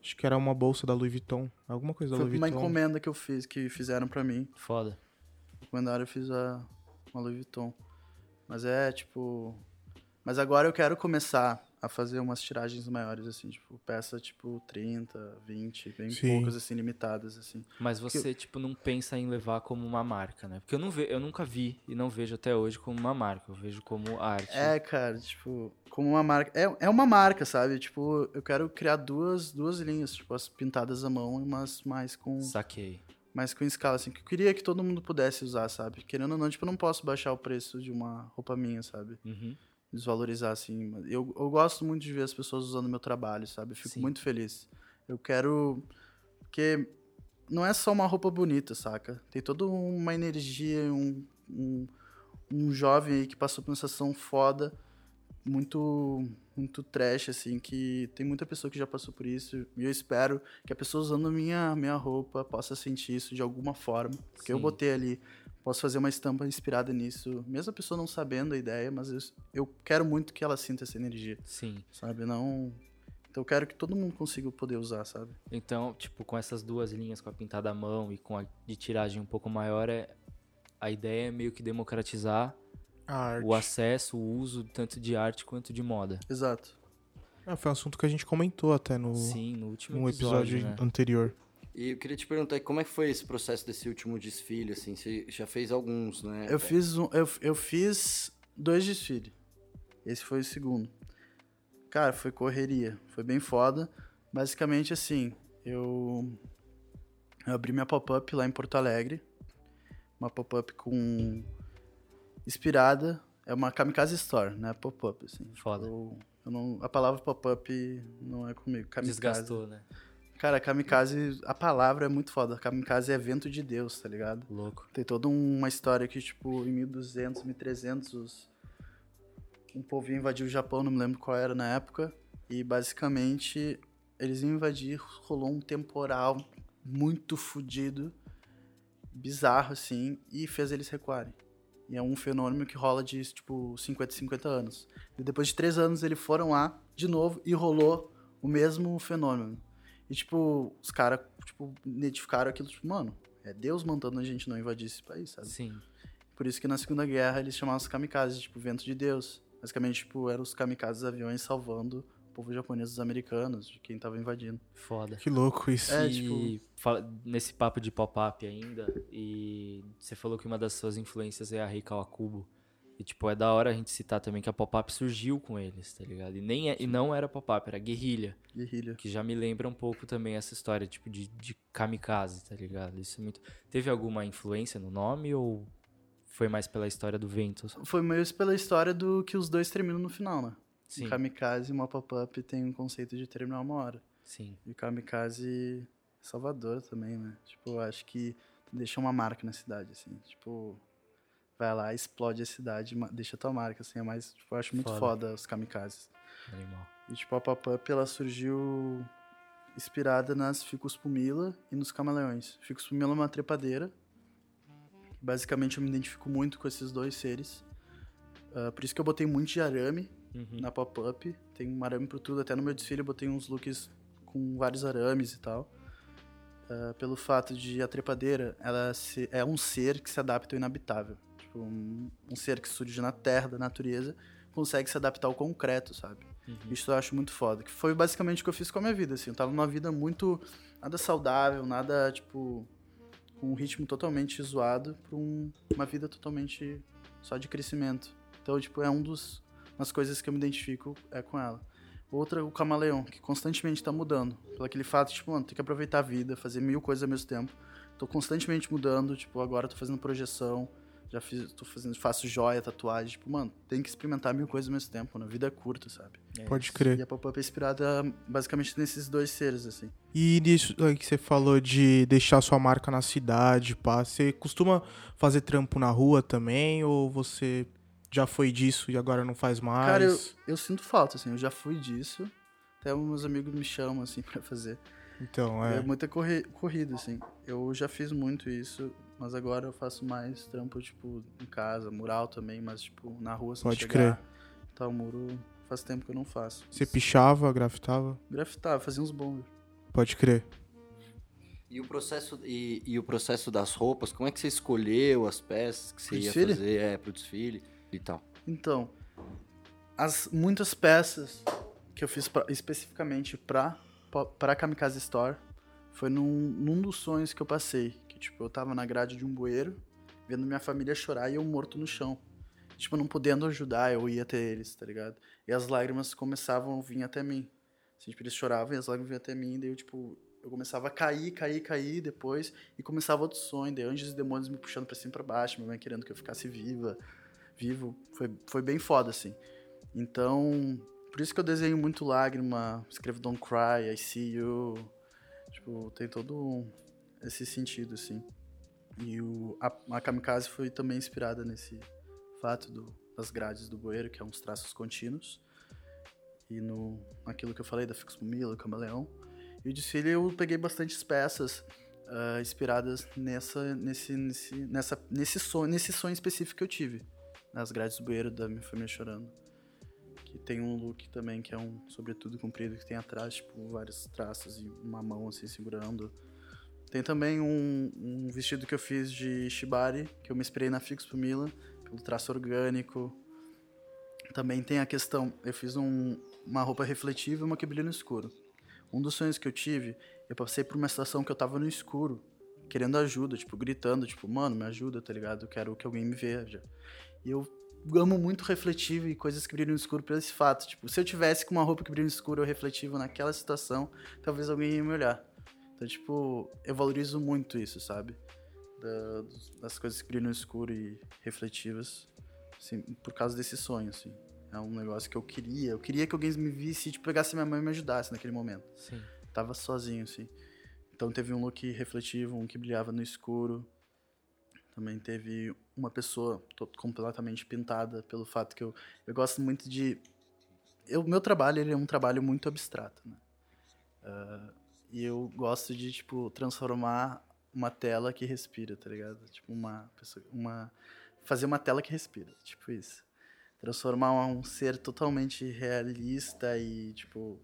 acho que era uma bolsa da Louis Vuitton. Alguma coisa da Foi Louis uma Vuitton. encomenda que eu fiz, que fizeram pra mim. Foda. Encomendaram, eu fiz a, uma Louis Vuitton. Mas é, tipo... Mas agora eu quero começar a fazer umas tiragens maiores, assim, tipo, peça tipo 30, 20, bem Sim. poucas, assim, limitadas, assim. Mas você, tipo, não pensa em levar como uma marca, né? Porque eu, não ve eu nunca vi e não vejo até hoje como uma marca. Eu vejo como arte. É, cara, tipo, como uma marca. É, é uma marca, sabe? Tipo, eu quero criar duas, duas linhas, tipo, as pintadas à mão, mas mais com, Saquei. mais com escala, assim, que eu queria que todo mundo pudesse usar, sabe? Querendo ou não, tipo, eu não posso baixar o preço de uma roupa minha, sabe? Uhum. Desvalorizar, assim. Eu, eu gosto muito de ver as pessoas usando meu trabalho, sabe? Eu fico Sim. muito feliz. Eu quero. Porque não é só uma roupa bonita, saca? Tem toda uma energia, um, um, um jovem aí que passou por uma sensação foda, muito, muito trash, assim, que tem muita pessoa que já passou por isso. E eu espero que a pessoa usando minha, minha roupa possa sentir isso de alguma forma. Porque eu Sim. botei ali posso fazer uma estampa inspirada nisso, mesmo a pessoa não sabendo a ideia, mas eu, eu quero muito que ela sinta essa energia, Sim. sabe? Não. Então eu quero que todo mundo consiga poder usar, sabe? Então, tipo, com essas duas linhas, com a pintada à mão e com a de tiragem um pouco maior, é... a ideia é meio que democratizar A arte. o acesso, o uso tanto de arte quanto de moda. Exato. Ah, foi um assunto que a gente comentou até no, Sim, no último no episódio, episódio, né? anterior. E eu queria te perguntar, como é que foi esse processo desse último desfile, assim? Você já fez alguns, né? Eu fiz, um, eu, eu fiz dois desfiles. Esse foi o segundo. Cara, foi correria. Foi bem foda. Basicamente assim, eu, eu abri minha pop-up lá em Porto Alegre. Uma pop-up com. inspirada. É uma Kamikaze Store, né? Pop-up, assim. Foda. Eu, eu não, a palavra pop-up não é comigo. Kamikaze. Desgastou, né? Cara, kamikaze, a palavra é muito foda. Kamikaze é vento de Deus, tá ligado? Louco. Tem toda uma história que, tipo, em 1200, 1300, os- um povo ia invadir o Japão, não me lembro qual era na época. E, basicamente, eles iam invadir, rolou um temporal muito fodido, bizarro, assim, e fez eles recuarem. E é um fenômeno que rola de, tipo, 50, 50 anos. E depois de três anos, eles foram lá, de novo, e rolou o mesmo fenômeno. E, tipo, os caras, tipo, identificaram aquilo, tipo, mano, é Deus mandando a gente não invadir esse país, sabe? Sim. Por isso que na Segunda Guerra eles chamavam os kamikazes, tipo, vento de Deus. Basicamente, tipo, eram os kamikazes aviões salvando o povo japonês dos americanos, de quem tava invadindo. Foda. Que louco isso. É, e tipo- nesse papo de pop-up ainda, e você falou que uma das suas influências é a Rei Kawakubo. E, tipo, é da hora a gente citar também que a pop-up surgiu com eles, tá ligado? E, nem é- e não era pop-up, era guerrilha. Guerrilha. Que já me lembra um pouco também essa história, tipo, de, de kamikaze, tá ligado? Isso é muito... Teve alguma influência no nome ou foi mais pela história do vento? Foi meio pela história do que os dois terminam no final, né? Sim, Um kamikaze e uma pop-up tem um conceito de terminar uma hora. sim. E kamikaze Salvador também, né? Tipo, acho que deixa uma marca na cidade, assim. Tipo, vai lá, explode a cidade, deixa tua marca, assim. É mais, tipo, eu acho muito Foda. foda os kamikazes. Animal. E tipo, a pop-up ela surgiu inspirada nas Ficus pumila e nos camaleões. Ficus pumila é uma trepadeira. Basicamente eu me identifico muito com esses dois seres. Ah, por isso que eu botei muito de arame Uhum. na pop-up. Tem um arame por tudo. Até no meu desfile eu botei uns looks com vários arames e tal. Ah, pelo fato de a trepadeira ela se- é um ser que se adapta ao inabitável. Um, um ser que surge na terra, da natureza, consegue se adaptar ao concreto, sabe? Uhum. Isso eu acho muito foda. Que foi basicamente o que eu fiz com a minha vida, assim. Eu tava numa vida muito... Nada saudável, nada, tipo... Com um ritmo totalmente zoado pra um- uma vida totalmente só de crescimento. Então, tipo, é um dos... Umas coisas que eu me identifico é com ela. Outra, o camaleão, que constantemente tá mudando. Pelo aquele fato, tipo, mano, tem que aproveitar a vida, fazer mil coisas ao mesmo tempo. Tô constantemente mudando, tipo, agora tô fazendo projeção, já fiz, tô fazendo, faço joia, tatuagem, tipo, mano, tem que experimentar mil coisas ao mesmo tempo, né? A vida é curta, sabe? É Pode isso. E crer. a pop-up é inspirada basicamente nesses dois seres, assim. E nisso aí que você falou de deixar sua marca na cidade, pá. Você costuma fazer trampo na rua também? Ou você já foi disso e agora não faz mais? Cara, eu, eu sinto falta, assim, eu já fui disso. Até meus amigos me chamam, assim, [laughs] pra fazer. Então, É, é. muita corri corrida, assim. Eu já fiz muito isso, mas agora eu faço mais trampo, tipo, em casa, mural também, mas, tipo, na rua, sem Pode chegar. Tá, o muro faz tempo que eu não faço. Você pichava, grafitava? Grafitava, fazia uns bons. Pode crer. E o processo e, e o processo das roupas, como é que você escolheu as peças que você Pro ia desfile? fazer é, pro desfile e tal? Então, as muitas peças que eu fiz pra, especificamente pra, pra Kamikaze Store foi num, num dos sonhos que eu passei. Tipo, eu tava na grade de um bueiro, vendo minha família chorar e eu morto no chão. Tipo, não podendo ajudar, eu ia até eles, tá ligado? E as lágrimas começavam a vir até mim. Assim, tipo, eles choravam e as lágrimas vinham até mim, daí eu, tipo, eu começava a cair, cair, cair depois, e começava outro sonho, daí anjos e demônios me puxando pra cima e pra baixo, minha mãe querendo que eu ficasse viva, vivo. Foi, foi bem foda, assim. Então, por isso que eu desenho muito lágrima, escrevo Don't Cry, I See You. Tipo, tem todo esse sentido, assim. E o, a, a Kamikaze foi também inspirada nesse fato do, das grades do bueiro, que é uns traços contínuos. E no, naquilo que eu falei da Fix Mila, Camaleão. E o desfile eu peguei bastantes peças uh, inspiradas nessa, nesse, nesse, nessa, nesse, sonho, nesse sonho específico que eu tive. Nas grades do bueiro da minha família chorando. Que tem um look também que é um sobretudo comprido que tem atrás, tipo, vários traços e uma mão assim segurando. Tem também um, um vestido que eu fiz de shibari, que eu me inspirei na Fix Mila, pelo traço orgânico. Também tem a questão, eu fiz um, uma roupa refletiva e uma que brilha no escuro. Um dos sonhos que eu tive, eu passei por uma situação que eu tava no escuro, querendo ajuda, tipo, gritando, tipo, mano, me ajuda, tá ligado? Eu quero que alguém me veja. E eu amo muito refletivo e coisas que brilham no escuro por esse fato. Tipo, se eu tivesse com uma roupa que brilha no escuro ou refletivo naquela situação, talvez alguém ia me olhar. Então, tipo, eu valorizo muito isso, sabe? Da, das coisas que brilham no escuro e refletivas, assim, por causa desse sonho, assim. É um negócio que eu queria. Eu queria que alguém me visse, tipo, pegasse minha mãe e me ajudasse naquele momento. Sim. Tava sozinho, assim. Então teve um look refletivo, um que brilhava no escuro. Também teve uma pessoa completamente pintada pelo fato que eu, eu gosto muito de... O meu trabalho, ele é um trabalho muito abstrato, né? Uh, e eu gosto de, tipo, transformar uma tela que respira, tá ligado? Tipo, uma pessoa... Uma, fazer uma tela que respira, tipo isso transformar um ser totalmente realista e, tipo,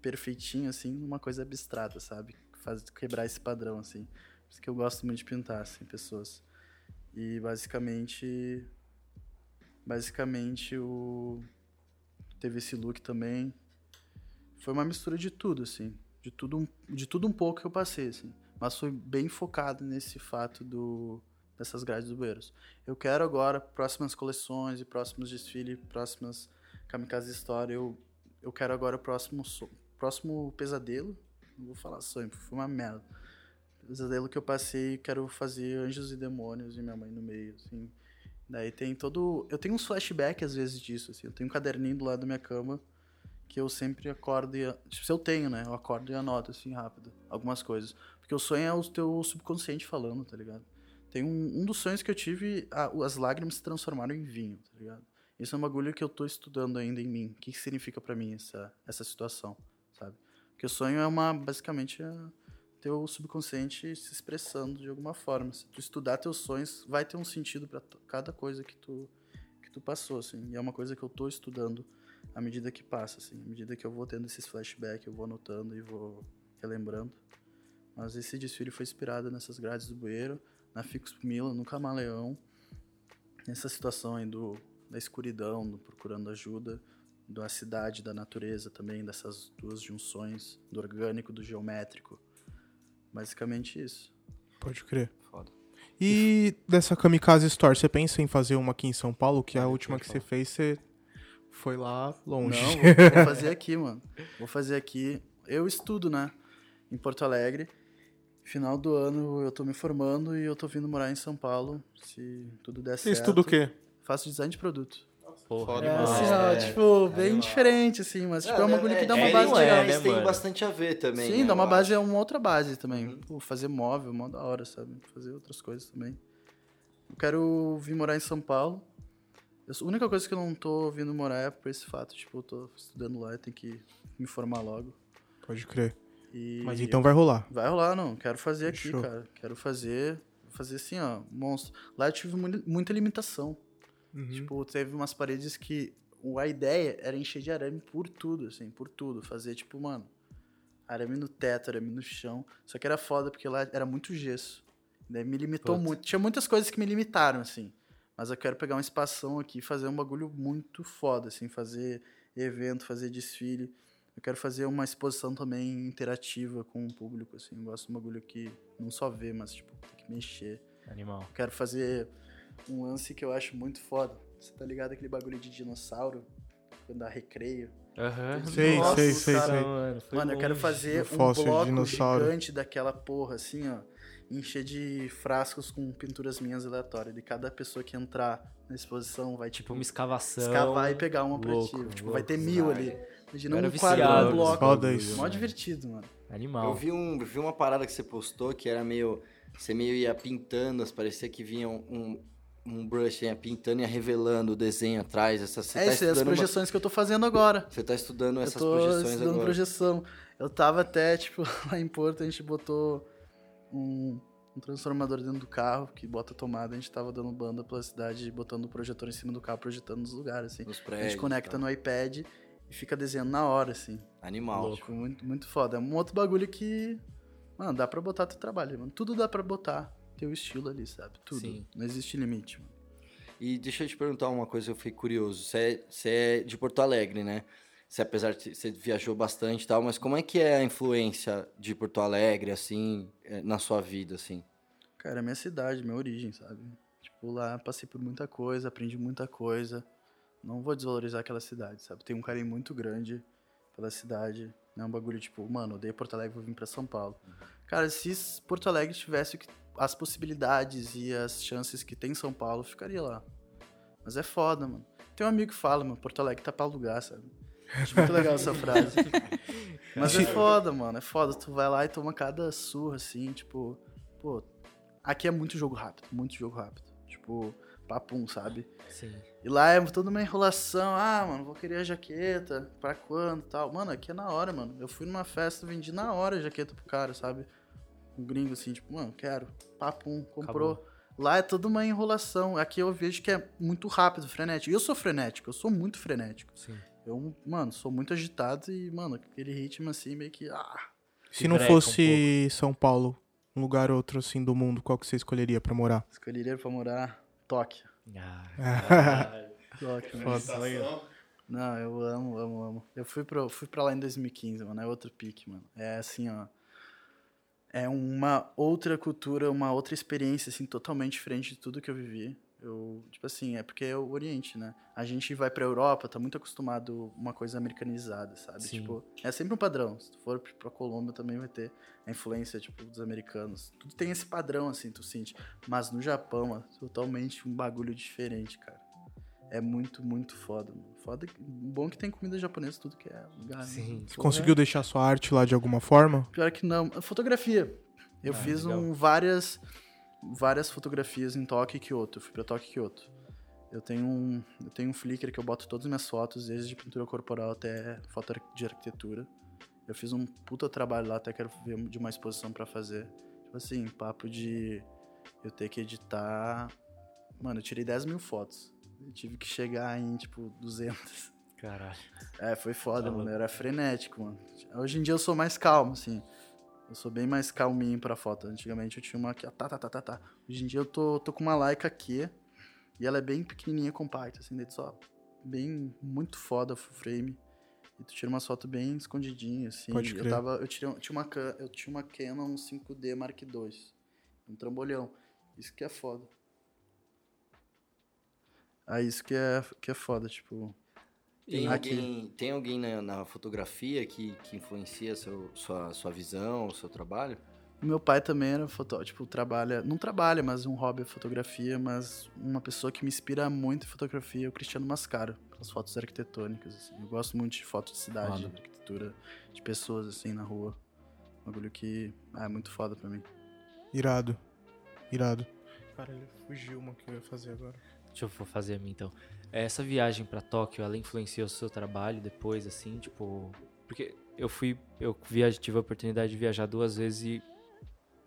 perfeitinho, assim, numa coisa abstrata, sabe? Faz, quebrar esse padrão, assim. Por isso que eu gosto muito de pintar, assim, pessoas. E, basicamente, basicamente, o... Teve esse look também. Foi uma mistura de tudo, assim. De tudo, de tudo um pouco que eu passei, assim. Mas foi bem focado nesse fato do dessas grades do Bueiros. Eu quero agora, próximas coleções e próximos desfiles, próximas Kamikaze Store, eu, eu quero agora o próximo, próximo pesadelo, não vou falar sonho, foi uma merda. Pesadelo que eu passei, quero fazer Anjos e Demônios e minha mãe no meio, assim. Daí tem todo... Eu tenho uns flashbacks às vezes disso, assim. Eu tenho um caderninho do lado da minha cama que eu sempre acordo e... Tipo, se eu tenho, né? Eu acordo e anoto, assim, rápido. Algumas coisas. Porque o sonho é o teu subconsciente falando, tá ligado? Tem um, um dos sonhos que eu tive, a, as lágrimas se transformaram em vinho, tá ligado? Isso é um bagulho que eu tô estudando ainda em mim. O que, que significa para mim essa, essa situação, sabe? Porque o sonho é uma, basicamente, é teu subconsciente se expressando de alguma forma. Se tu estudar teus sonhos, vai ter um sentido para cada coisa que tu, que tu passou, assim. E é uma coisa que eu tô estudando à medida que passa, assim. À medida que eu vou tendo esses flashbacks, eu vou anotando e vou relembrando. Mas esse desfile foi inspirado nessas grades do bueiro na Fix Mila, no Camaleão, nessa situação aí do, da escuridão, do procurando ajuda, da cidade, da natureza também, dessas duas junções, do orgânico, do geométrico. Basicamente isso. Pode crer. Foda. E dessa Kamikaze Store, você pensa em fazer uma aqui em São Paulo? Que a última que você fez, você foi lá longe. Não, vou, vou [laughs] fazer aqui, mano. Vou fazer aqui. Eu estudo, né? Em Porto Alegre. Final do ano eu tô me formando e eu tô vindo morar em São Paulo, se tudo der Você certo. estuda o quê? Faço design de produto. Porra, É, demais. assim, ó, É. tipo, bem Animal. diferente, assim, mas tipo, é, um bagulho que dá uma é, base não legal. é, né, Mas tem mano? bastante a ver também. Sim, né, dá uma base, acho. é uma outra base também. Uhum. Pô, fazer móvel, mó da hora, sabe? Fazer outras coisas também. Eu quero vir morar em São Paulo. Eu a única coisa que eu não tô vindo morar é por esse fato, tipo, eu tô estudando lá, eu tenho que me formar logo. Pode crer. E Mas então vai rolar. Vai rolar, não. Quero fazer aqui, Fechou. cara. Quero fazer. Fazer assim, ó, monstro. Lá eu tive mu- muita limitação. Uhum. Tipo, teve umas paredes que a ideia era encher de arame por tudo, assim, por tudo. Fazer, tipo, mano, arame no teto, arame no chão. Só que era foda porque lá era muito gesso. Daí me limitou muito. Tinha muitas coisas que me limitaram, assim. Mas eu quero pegar um espação aqui e fazer um bagulho muito foda, assim, fazer evento, fazer desfile. Eu quero fazer uma exposição também interativa com o público, assim. Eu gosto de um bagulho que não só vê, mas, tipo, tem que mexer. Animal. Eu quero fazer um lance que eu acho muito foda. Você tá ligado aquele bagulho de dinossauro? Quando dá recreio. Aham. Sei, Nossa, sei, sei, cara, sei. Mano, foi Mano, eu quero fazer um bloco dinossauro. gigante daquela porra, assim, ó. Encher de frascos com pinturas minhas aleatórias. De cada pessoa que entrar na exposição vai, Tipo tipo, uma escavação. escavar e pegar uma pra louco, ti. Tipo, vai ter mil Vai. ali. Imagina um quadro, um bloco. Isso. Mó divertido, mano. Animal. Eu vi, um, vi uma parada que você postou que era meio. Você meio ia pintando, parecia que vinha um, um brush, ia pintando e ia revelando o desenho atrás. Essa, você é tá isso, é as estudando uma- projeções que eu tô fazendo agora. Você tá estudando Eu essas tô projeções estudando agora. projeção. Eu tava até, tipo, [laughs] lá em Porto, a gente botou um, um transformador dentro do carro que bota tomada. A gente tava dando banda pela cidade, botando o projetor em cima do carro, projetando nos lugares, assim. Nos A prédios. gente conecta tá? no iPad e fica desenhando na hora, assim. Animal. Tipo, muito, muito foda. É um outro bagulho que, mano, dá pra botar teu trabalho, mano. Tudo dá pra botar teu estilo ali, sabe? Tudo. Sim. Não existe limite, mano. E deixa eu te perguntar uma coisa, eu fiquei curioso. Você é, você é de Porto Alegre, né? Você, apesar de você viajou bastante e tal, mas como é que é a influência de Porto Alegre, assim, eh, na sua vida, assim? Cara, é minha cidade, minha origem, sabe? Tipo, lá passei por muita coisa, aprendi muita coisa. Não vou desvalorizar aquela cidade, sabe? Tenho um carinho muito grande pela cidade. Não é um bagulho tipo, mano, odeio Porto Alegre, vou vir pra São Paulo. Cara, se Porto Alegre tivesse as possibilidades e as chances que tem em São Paulo, ficaria lá. Mas é foda, mano. Tem um amigo que fala, mano, Porto Alegre tá pra alugar, sabe? Acho muito legal essa frase. [laughs] Mas é foda, mano. É foda. Tu vai lá e toma cada surra, assim, tipo, pô, aqui é muito jogo rápido, muito jogo rápido. Tipo, papum, sabe? Sim. E lá é toda uma enrolação. Ah, mano, vou querer a jaqueta. Pra quando tal? Mano, aqui é na hora, mano. Eu fui numa festa, vendi na hora a jaqueta pro cara, sabe? Um gringo assim, tipo, mano, quero. Papum, comprou. Lá é toda uma enrolação. Aqui eu vejo que é muito rápido, frenético. E eu sou frenético, eu sou muito frenético. Sim. Eu, mano, sou muito agitado e, mano, aquele ritmo assim, meio que. Ah, Se não breca um fosse São Paulo, um lugar outro assim do mundo, qual que você escolheria pra morar? escolheria pra morar Tóquio. Ah, [laughs] Tóquio, mano. Não, eu amo, amo, amo. Eu fui pra, fui pra lá em 2015, mano. É outro pique, mano. É assim, ó. É uma outra cultura, uma outra experiência, assim, totalmente diferente de tudo que eu vivi. Eu, tipo assim, é porque é o Oriente, né? A gente vai pra Europa, tá muito acostumado a uma coisa americanizada, sabe? Sim. Tipo, é sempre um padrão. Se tu for pra Colômbia, também vai ter a influência, tipo, dos americanos. Tudo tem esse padrão, assim, tu sente. Mas no Japão, é totalmente um bagulho diferente, cara. É muito, muito foda, mano. Foda. que- Bom que tem comida japonesa, tudo que é lugar. né? Sim. Você conseguiu deixar sua arte lá de alguma forma? Pior que não. Fotografia. Eu Ah, fiz legal. um, várias, várias fotografias em Tóquio e Kyoto. Eu fui pra Tóquio e Kyoto. Eu tenho um, eu tenho um Flickr que eu boto todas as minhas fotos, desde de pintura corporal até foto de arquitetura. Eu fiz um puta trabalho lá, até quero ver de uma exposição pra fazer. Tipo assim, papo de eu ter que editar. Mano, eu tirei 10 mil fotos. Eu tive que chegar em, tipo, 200. Caralho. É, foi foda, Tá mano. Eu era frenético, mano. Hoje em dia eu sou mais calmo, assim. Eu sou bem mais calminho pra foto. Antigamente eu tinha uma aqui, ó, tá, tá, tá, tá, tá. Hoje em dia eu tô, tô com uma Leica aqui. E ela é bem pequenininha, compacta, assim, daí tu só bem, muito foda, full frame. E tu tira umas fotos bem escondidinhas, assim. Pode Eu crer. tava, eu tirei, tinha uma, eu tinha uma Canon 5D Mark II. Um trambolhão. Isso que é foda. Aí isso que é, que é foda, tipo... Tem Aqui. alguém, tem alguém na, na fotografia que, que influencia seu, sua, sua visão, o seu trabalho? Meu pai também era fotógrafo, tipo, trabalha, não trabalha, mas um hobby é fotografia, mas uma pessoa que me inspira muito em fotografia é o Cristiano Mascaro, pelas fotos arquitetônicas, assim. Eu gosto muito de fotos de cidade, Foda. de arquitetura, de pessoas, assim, na rua. Um bagulho que ah, é muito foda pra mim. Irado. Irado. Cara, ele fugiu uma que eu ia fazer agora. Deixa eu fazer a minha então. Essa viagem pra Tóquio, ela influenciou o seu trabalho depois, assim, tipo. Porque eu fui. Eu viaje, tive a oportunidade de viajar duas vezes e.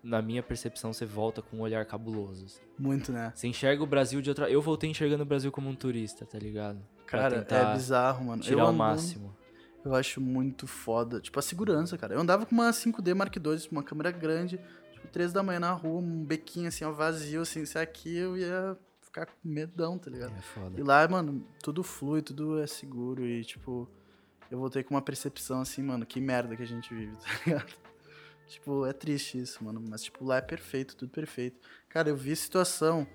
Na minha percepção, você volta com um olhar cabuloso. assim. Muito, né? Você enxerga o Brasil de outra. Eu voltei enxergando o Brasil como um turista, tá ligado? Cara, é bizarro, mano. Tirar eu o ando- máximo. Eu acho muito foda. Tipo, a segurança, cara. Eu andava com uma 5D Mark II, uma câmera grande, tipo, três da manhã na rua, um bequinho assim, ó, vazio, assim, se aqui eu ia ficar com medão, tá ligado? É foda. E lá, mano, tudo flui, tudo é seguro e, tipo, eu voltei com uma percepção assim, mano, que merda que a gente vive, tá ligado? [laughs] Tipo, é triste isso, mano, mas, tipo, lá é perfeito, tudo perfeito. Cara, eu vi situação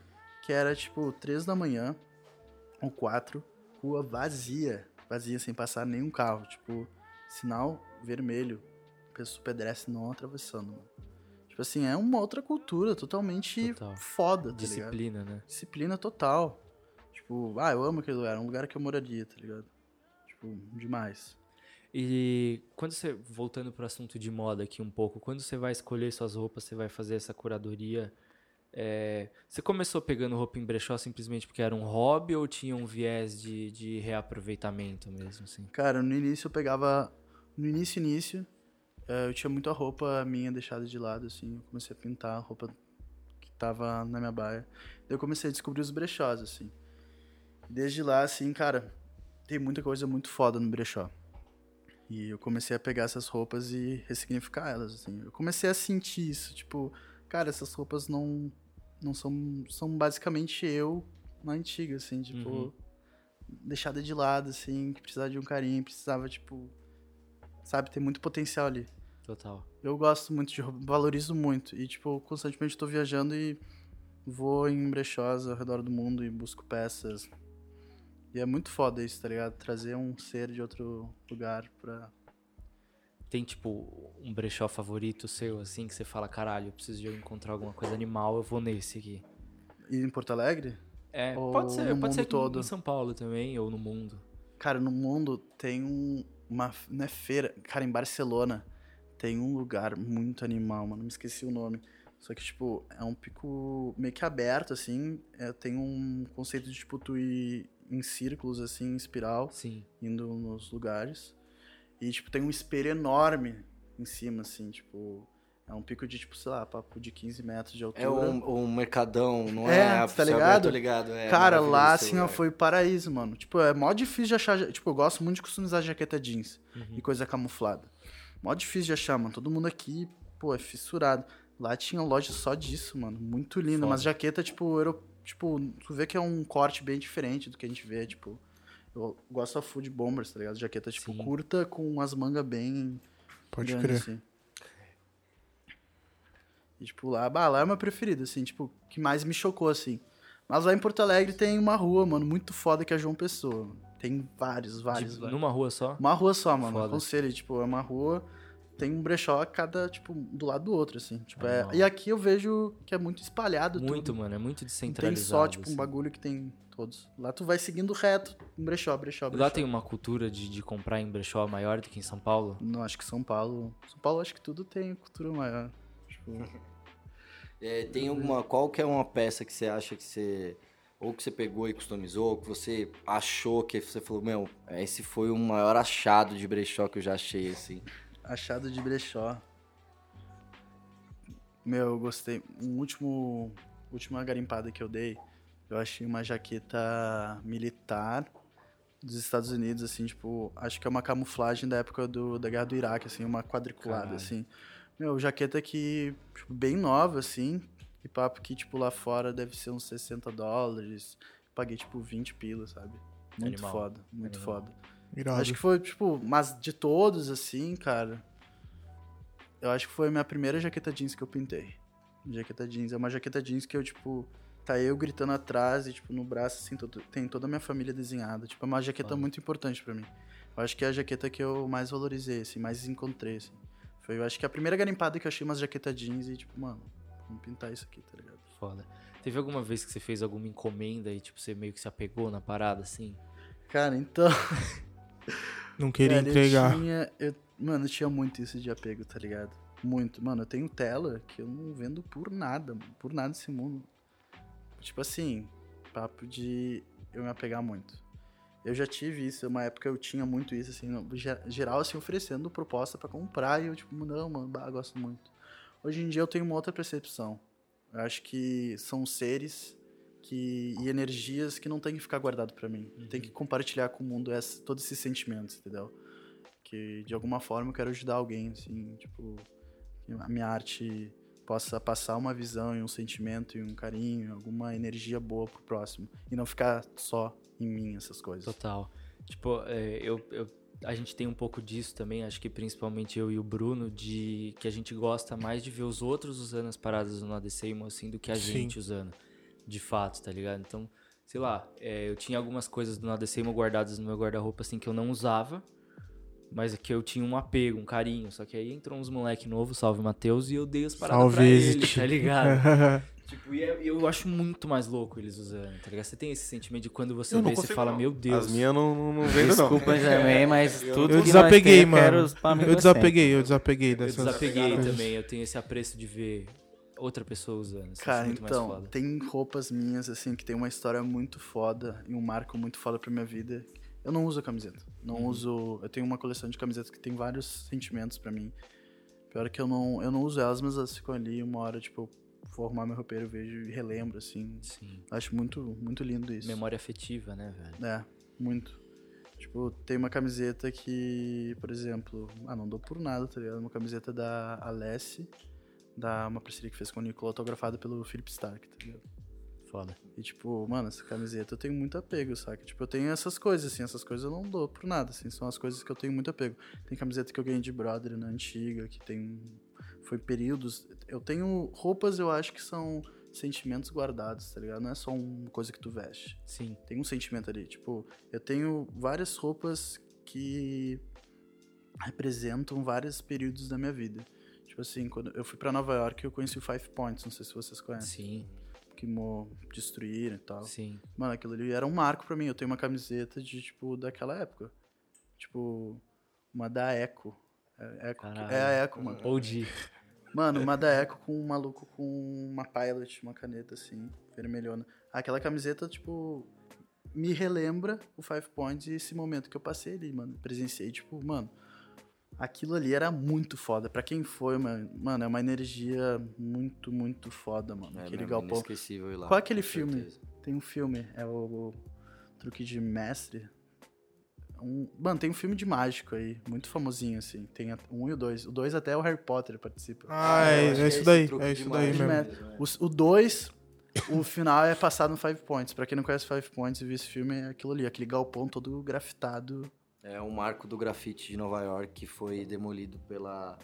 que era, tipo, três da manhã ou quatro, rua vazia, vazia, sem passar nenhum carro, tipo, sinal vermelho, pessoa pedestre não atravessando, mano. Tipo assim, é uma outra cultura totalmente Total. foda, tá ligado? Disciplina, né? Disciplina total. Tipo, ah, eu amo aquele lugar, é um lugar que eu moraria, tá ligado? Tipo, demais. E quando você, voltando pro assunto de moda aqui um pouco, quando você vai escolher suas roupas, você vai fazer essa curadoria, é, você começou pegando roupa em brechó simplesmente porque era um hobby ou tinha um viés de, de reaproveitamento mesmo, assim? Cara, no início eu pegava. No início, início, eu tinha muita roupa minha deixada de lado, assim. Eu comecei a pintar a roupa que tava na minha baia. Daí eu comecei a descobrir os brechós, assim. Desde lá, assim, cara, tem muita coisa muito foda no brechó. E eu comecei a pegar essas roupas e ressignificar elas, assim. Eu comecei a sentir isso, tipo, cara, essas roupas não não são são basicamente eu na antiga, assim, tipo, Uhum. deixada de lado, assim, que precisava de um carinho, precisava, tipo, sabe, tem muito potencial ali. Total. Eu gosto muito de roupa, valorizo muito. E, tipo, constantemente tô viajando e vou em brechós ao redor do mundo e busco peças. E é muito foda isso, tá ligado? Trazer um ser de outro lugar pra. Tem, tipo, um brechó favorito seu, assim, que você fala, caralho, eu preciso de encontrar alguma coisa animal, eu vou nesse aqui. Ir em Porto Alegre? É, Ou pode ser, no pode ser mundo aqui todo? em São Paulo também, ou no mundo. Cara, no mundo tem um, uma. Não é feira. Cara, em Barcelona tem um lugar muito animal, mano. Me esqueci o nome. Só que, tipo, é um pico meio que aberto, assim. É, tem um conceito de, tipo, tu ir em círculos, assim, em espiral, Sim. indo nos lugares. E, tipo, tem um espelho enorme em cima, assim, tipo. É um pico de, tipo, sei lá, papo de 15 metros de altura. É um, um mercadão, não É, é? tá oficial, ligado? Ligado. É Cara, lá, assim, ó, foi paraíso, mano. Tipo, é mó difícil de achar. Tipo, eu gosto muito de customizar jaqueta jeans Uhum. e coisa camuflada. Mó difícil de achar, mano. Todo mundo aqui, pô, é fissurado. Lá tinha loja só disso, mano. Muito linda. Foda. Mas jaqueta, tipo, euro... tipo, tu vê que é um corte bem diferente do que a gente vê, tipo. Eu gosto da Food Bombers, tá ligado? Jaqueta, tipo, Sim. curta com as mangas bem. Pode grandes, crer. assim. E, tipo, lá, bah, lá é o meu preferido, assim, tipo, que mais me chocou, assim. Mas lá em Porto Alegre tem uma rua, mano, muito foda que é João Pessoa. Tem vários, vários, vários. numa rua só? Uma rua só, mano. Foda. Aconselho, tipo, é uma rua, tem um brechó a cada, tipo, do lado do outro, assim. Tipo, é... Animal. E aqui eu vejo que é muito espalhado Muito, tudo. mano, é muito Não tem descentralizado. só, tipo, um assim. bagulho que tem todos. Lá tu vai seguindo reto, um brechó, brechó, E brechó. Lá tem uma cultura de, de comprar em brechó maior do que em São Paulo? Não, acho que São Paulo... São Paulo, acho que tudo tem cultura maior. Tipo... [laughs] É, tem alguma. Qual que é uma peça que você acha que você. Ou que você pegou e customizou, ou que você achou que você falou, meu, esse foi o maior achado de brechó que eu já achei, assim. Achado de brechó. Meu, eu gostei. Um último, última garimpada que eu dei, eu achei uma jaqueta militar dos Estados Unidos, assim, tipo, acho que é uma camuflagem da época do, da guerra do Iraque, assim, uma quadriculada, Caralho. assim. Meu, jaqueta que, tipo, bem nova, assim, e papo que, tipo, lá fora deve ser uns 60 dólares. Paguei, tipo, 20 pilas, sabe? Muito Animal. foda, muito Animal. foda. Irado. Acho que foi, tipo, mas de todos, assim, cara. Eu acho que foi a minha primeira jaqueta jeans que eu pintei. Jaqueta jeans. É uma jaqueta jeans que eu, tipo, tá eu gritando atrás e, tipo, no braço, assim, todo- tem toda a minha família desenhada. Tipo, é uma jaqueta muito importante pra mim. Eu acho que é a jaqueta que eu mais valorizei, assim, mais encontrei, assim. Foi, eu acho que a primeira garimpada que eu achei umas jaqueta jeans e, tipo, mano, vamos pintar isso aqui, tá ligado? Foda. Teve alguma vez que você fez alguma encomenda e, tipo, você meio que se apegou na parada, assim? Cara, então. [laughs] Não queria Velho, entregar. Eu tinha, eu, mano, eu tinha muito isso de apego, tá ligado? Muito. Mano, eu tenho tela que eu não vendo por nada, mano, por nada nesse mundo. Tipo assim, papo de eu me apegar muito. Eu já tive isso, uma época eu tinha muito isso, assim, no geral, assim, oferecendo proposta pra comprar e eu, tipo, não, mano, bah, gosto muito. Hoje em dia eu tenho uma outra percepção. Eu acho que são seres que, e energias que não tem que ficar guardado pra mim. Tem que compartilhar com o mundo essa, todos esses sentimentos, entendeu? Que de alguma forma eu quero ajudar alguém, assim, tipo, a minha arte possa passar uma visão e um sentimento e um carinho, alguma energia boa pro próximo. E não ficar só em mim essas coisas. Total. Tipo, é, eu, eu, a gente tem um pouco disso também, acho que principalmente eu e o Bruno, de que a gente gosta mais de ver os outros usando as paradas do Nodecemo, assim, do que a Sim. gente usando. De fato, tá ligado? Então, sei lá, é, eu tinha algumas coisas do Nodecemo guardadas no meu guarda-roupa, assim, que eu não usava, mas que eu tinha um apego, um carinho. Só que aí entrou uns moleque novo, salve Matheus, e eu dei as paradas Salve, pra ele, tá ligado? [laughs] Tipo, e é- eu acho muito mais louco eles usando, tá ligado? Você tem esse sentimento de quando você Eu vê, você fala, não. meu Deus. As minhas não, não, não vendo, não. Desculpa também, mas tudo Eu que desapeguei, nós eu mano. pra mim Eu pra desapeguei, eu desapeguei Eu dessas desapeguei também, eu tenho esse apreço de ver outra pessoa usando. Isso eu Cara, então, mais foda. tem roupas minhas, assim, que tem uma história muito foda e um marco muito foda pra minha vida. Eu não uso camiseta. Não Uhum. uso. Eu tenho uma coleção de camisetas que tem vários sentimentos pra mim. Pior que eu não, eu não uso elas, mas elas ficam ali uma hora, tipo, eu vou arrumar meu roupeiro, eu vejo e relembro, assim. Sim. Acho muito, muito lindo isso. Memória afetiva, né, velho? É, muito. Tipo, tem uma camiseta que, por exemplo, ah, não dou por nada, tá ligado? Uma camiseta da Alessi, da uma parceria que fez com o Nicola, autografada pelo Philip Stark, tá ligado? Foda. E tipo, mano, essa camiseta eu tenho muito apego, saca? Tipo, eu tenho essas coisas, assim, essas coisas eu não dou por nada, assim, são as coisas que eu tenho muito apego. Tem camiseta que eu ganhei de brother na antiga, que tem. Foi períodos. Eu tenho roupas, eu acho que são sentimentos guardados, tá ligado? Não é só uma coisa que tu veste Sim. tem um sentimento ali. Tipo, eu tenho várias roupas que representam vários períodos da minha vida. Tipo assim, quando eu fui pra Nova York, eu conheci o Five Points, não sei se vocês conhecem, Sim, que mo destruíram e tal. sim. Mano, aquilo ali era um marco pra mim. Eu tenho uma camiseta de, tipo, daquela época. Tipo, uma da Echo. É, é a Echo, mano. OG. Mano, uma da Echo com um maluco com uma pilot, uma caneta assim, vermelhona. Aquela camiseta, tipo, me relembra o Five Points e esse momento que eu passei ali, mano. Presenciei, tipo, mano, aquilo ali era muito foda. Pra quem foi, mano, mano é uma energia muito, muito foda, mano. É, Aquele mesmo, galpão. inesquecível ir lá. Qual é aquele filme? certeza. Tem um filme, é o, o Truque de Mestre. Um, mano, tem um filme de mágico aí, muito famosinho, assim. Tem um e o dois. O dois até o Harry Potter participa. Ah, é, é é isso daí, é isso daí mesmo. mesmo, é. Os- O 2, o final é passado no Five Points. Pra quem não conhece Five Points e viu esse filme, é aquilo ali, aquele galpão todo grafitado. É um marco do grafite de Nova York que foi demolido pela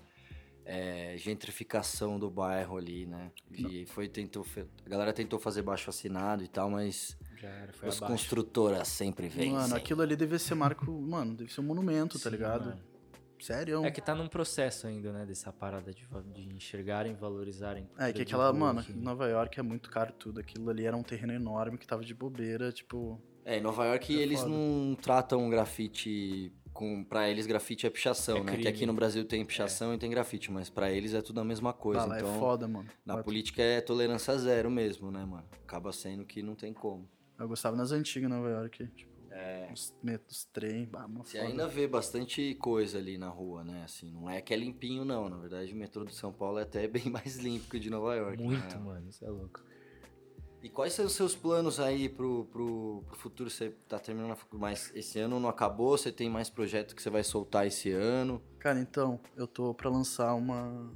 é, gentrificação do bairro ali, né? E foi tentou a galera tentou fazer baixo assinado e tal, mas Já era, foi as abaixo. construtoras sempre vencem. Mano, aquilo ali deve ser marco, mano, deve ser um monumento, tá Sim, ligado? mano. Sério. É que tá num processo ainda, né? Dessa parada de, de enxergarem, valorizarem. É, que aquela, mano, aqui. Nova York é muito caro tudo. Aquilo ali era um terreno enorme que tava de bobeira, tipo. É, em Nova York É eles foda. não tratam grafite com para eles grafite é pichação, É né? crime. Que aqui no Brasil tem pichação e tem grafite, mas pra eles é tudo a mesma coisa. ah, então, é foda, mano. na política é tolerância zero mesmo, né, mano? Acaba sendo que não tem como. Eu gostava nas antigas Nova York, tipo. Os, met- os trem, bah, uma Você foda. ainda vê bastante coisa ali na rua, né? Assim, não é que é limpinho, não. Na verdade, o metrô de São Paulo é até [laughs] bem mais limpo que o de Nova York. Muito, né? mano. Isso é louco. E quais são os seus planos aí pro, pro, pro futuro? Você tá terminando a faculdade, mas esse ano não acabou? Você tem mais projeto que você vai soltar esse ano? Cara, então, eu tô pra lançar uma,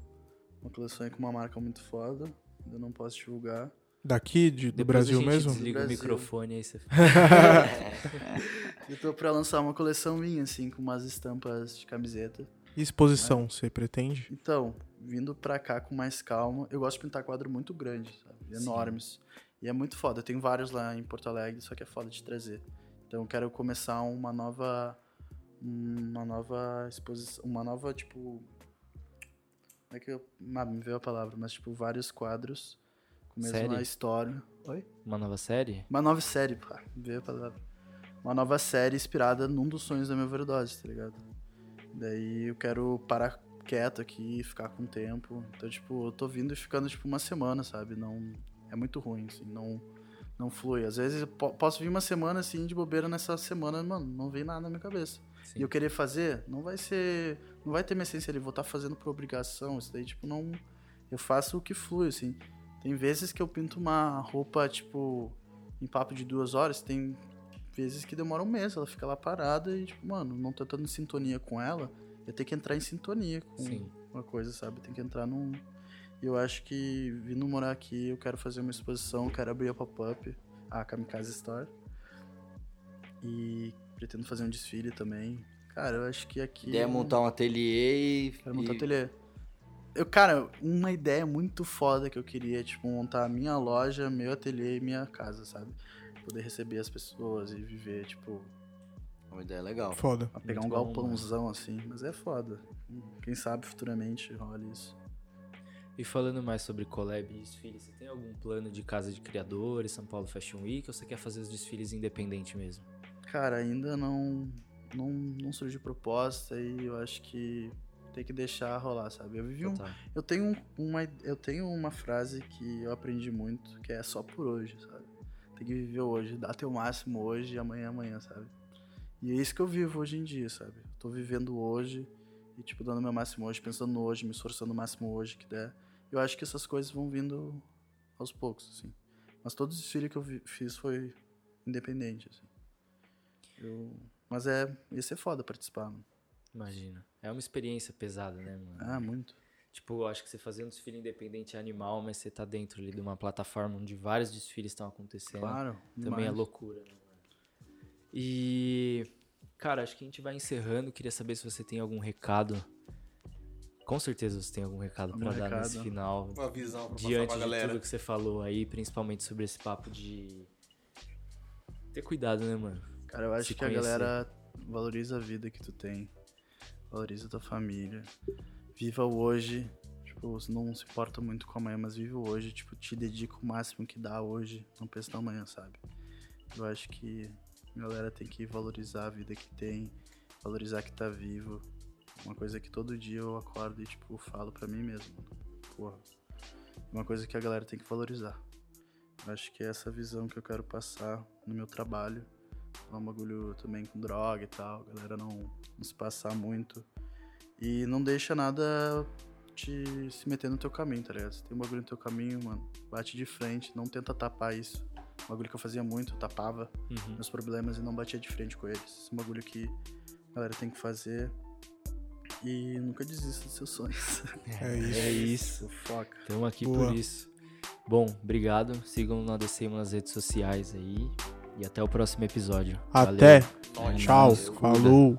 uma coleção aí com uma marca muito foda. Ainda não posso divulgar. Daqui, de, do Depois Brasil a gente mesmo? desliga Do o Brasil. microfone aí você [laughs] [laughs] Eu tô pra lançar uma coleção minha, assim, com umas estampas de camiseta. E exposição, você pretende? Então, vindo pra cá com mais calma, eu gosto de pintar quadro muito grande, sabe? Enormes. E é muito foda. Eu tenho vários lá em Porto Alegre, só que é foda de trazer. Então eu quero começar uma nova. Uma nova exposição. Uma nova, tipo. Como é que eu. Ah, me veio a palavra, mas tipo, vários quadros com a mesma Série? história. Oi? Uma nova série? Uma nova série, pá, me veio a palavra. Uma nova série inspirada num dos sonhos da minha overdose, tá ligado? Daí eu quero parar quieto aqui, ficar com tempo. Então, tipo, eu tô vindo e ficando, tipo, uma semana, sabe? Não. É muito ruim, assim, não. Não flui. Às vezes posso vir uma semana assim de bobeira nessa semana, mano, não vem nada na minha cabeça. Sim. E eu querer fazer, não vai ser. Não vai ter minha essência ali, vou estar fazendo por obrigação. Isso daí, tipo, não. Eu faço o que flui, assim. Tem vezes que eu pinto uma roupa, tipo, em papo de duas horas, tem vezes que demora um mês, ela fica lá parada e, tipo, mano, não tô estando em sintonia com ela, eu tenho que entrar em sintonia com Sim. uma coisa, sabe? Tem que entrar num. E eu acho que vindo morar aqui, eu quero fazer uma exposição, quero abrir a pop-up, a Kamikaze Store. E pretendo fazer um desfile também. Cara, eu acho que aqui. Ideia é montar um ateliê e. Quero montar e- ateliê. Eu, cara, uma ideia muito foda que eu queria, tipo, montar a minha loja, meu ateliê e minha casa, sabe? Poder receber as pessoas e viver, tipo, Uma ideia legal. Foda. pegar Muito um bom, galpãozão assim. Mas é foda. Quem sabe futuramente rola isso. E falando mais sobre collab e desfile, você tem algum plano de casa de criadores, São Paulo Fashion Week, ou você quer fazer os desfiles independente mesmo? Cara, ainda não, não, não surgiu proposta e eu acho que tem que deixar rolar, sabe? Eu vivi um, Total. Eu tenho um- uma, eu tenho uma frase que eu aprendi muito, que é só por hoje, sabe? Tem que viver hoje, dar teu máximo hoje e amanhã é amanhã, sabe? E é isso que eu vivo hoje em dia, sabe? Eu tô vivendo hoje e, tipo, dando meu máximo hoje, pensando no hoje, me esforçando o máximo hoje que der. Eu acho que essas coisas vão vindo aos poucos, assim. Mas todo desfile que eu vi- fiz foi independente, assim. Eu... Mas é, ia ser foda participar, mano. Imagina. É uma experiência pesada, né, mano? Ah, muito. Tipo, eu acho que você fazer um desfile independente é animal, mas você tá dentro ali de uma plataforma onde vários desfiles estão acontecendo. Claro. Também é demais. loucura, né, mano? E, cara, acho que a gente vai encerrando. Queria saber se você tem algum recado. Com certeza você tem algum recado pra dar nesse final. Uma visão pra Diante passar de pra galera. tudo que você falou aí, principalmente sobre esse papo de ter cuidado, né, mano? Cara, eu acho se que a conhecer. galera valoriza a vida que tu tem. Valoriza a tua família. Viva o hoje. Tipo, não se importa muito com amanhã, mas vive o hoje. Tipo, te dedica o máximo que dá hoje. Não pensa no amanhã, sabe? Eu acho que a galera tem que valorizar a vida que tem. Valorizar que tá vivo. Uma coisa que todo dia eu acordo e, tipo, falo pra mim mesmo. Porra. Uma coisa que a galera tem que valorizar. Eu acho que é essa visão que eu quero passar no meu trabalho. É um bagulho também com droga e tal. A galera não, não se passar muito. E não deixa nada te se meter no teu caminho, tá ligado? Se tem um bagulho no teu caminho, mano, bate de frente. Não tenta tapar isso. Um bagulho que eu fazia muito, eu tapava Uhum. meus problemas e não batia de frente com eles. Esse é um bagulho que a galera tem que fazer. E nunca desista dos seus sonhos. É isso. É isso. Foca. Estamos aqui Boa. por isso. Bom, obrigado. Sigam o Nodecemo nas redes sociais aí. E até o próximo episódio. Até. Valeu. É Tchau. nóis. Falou.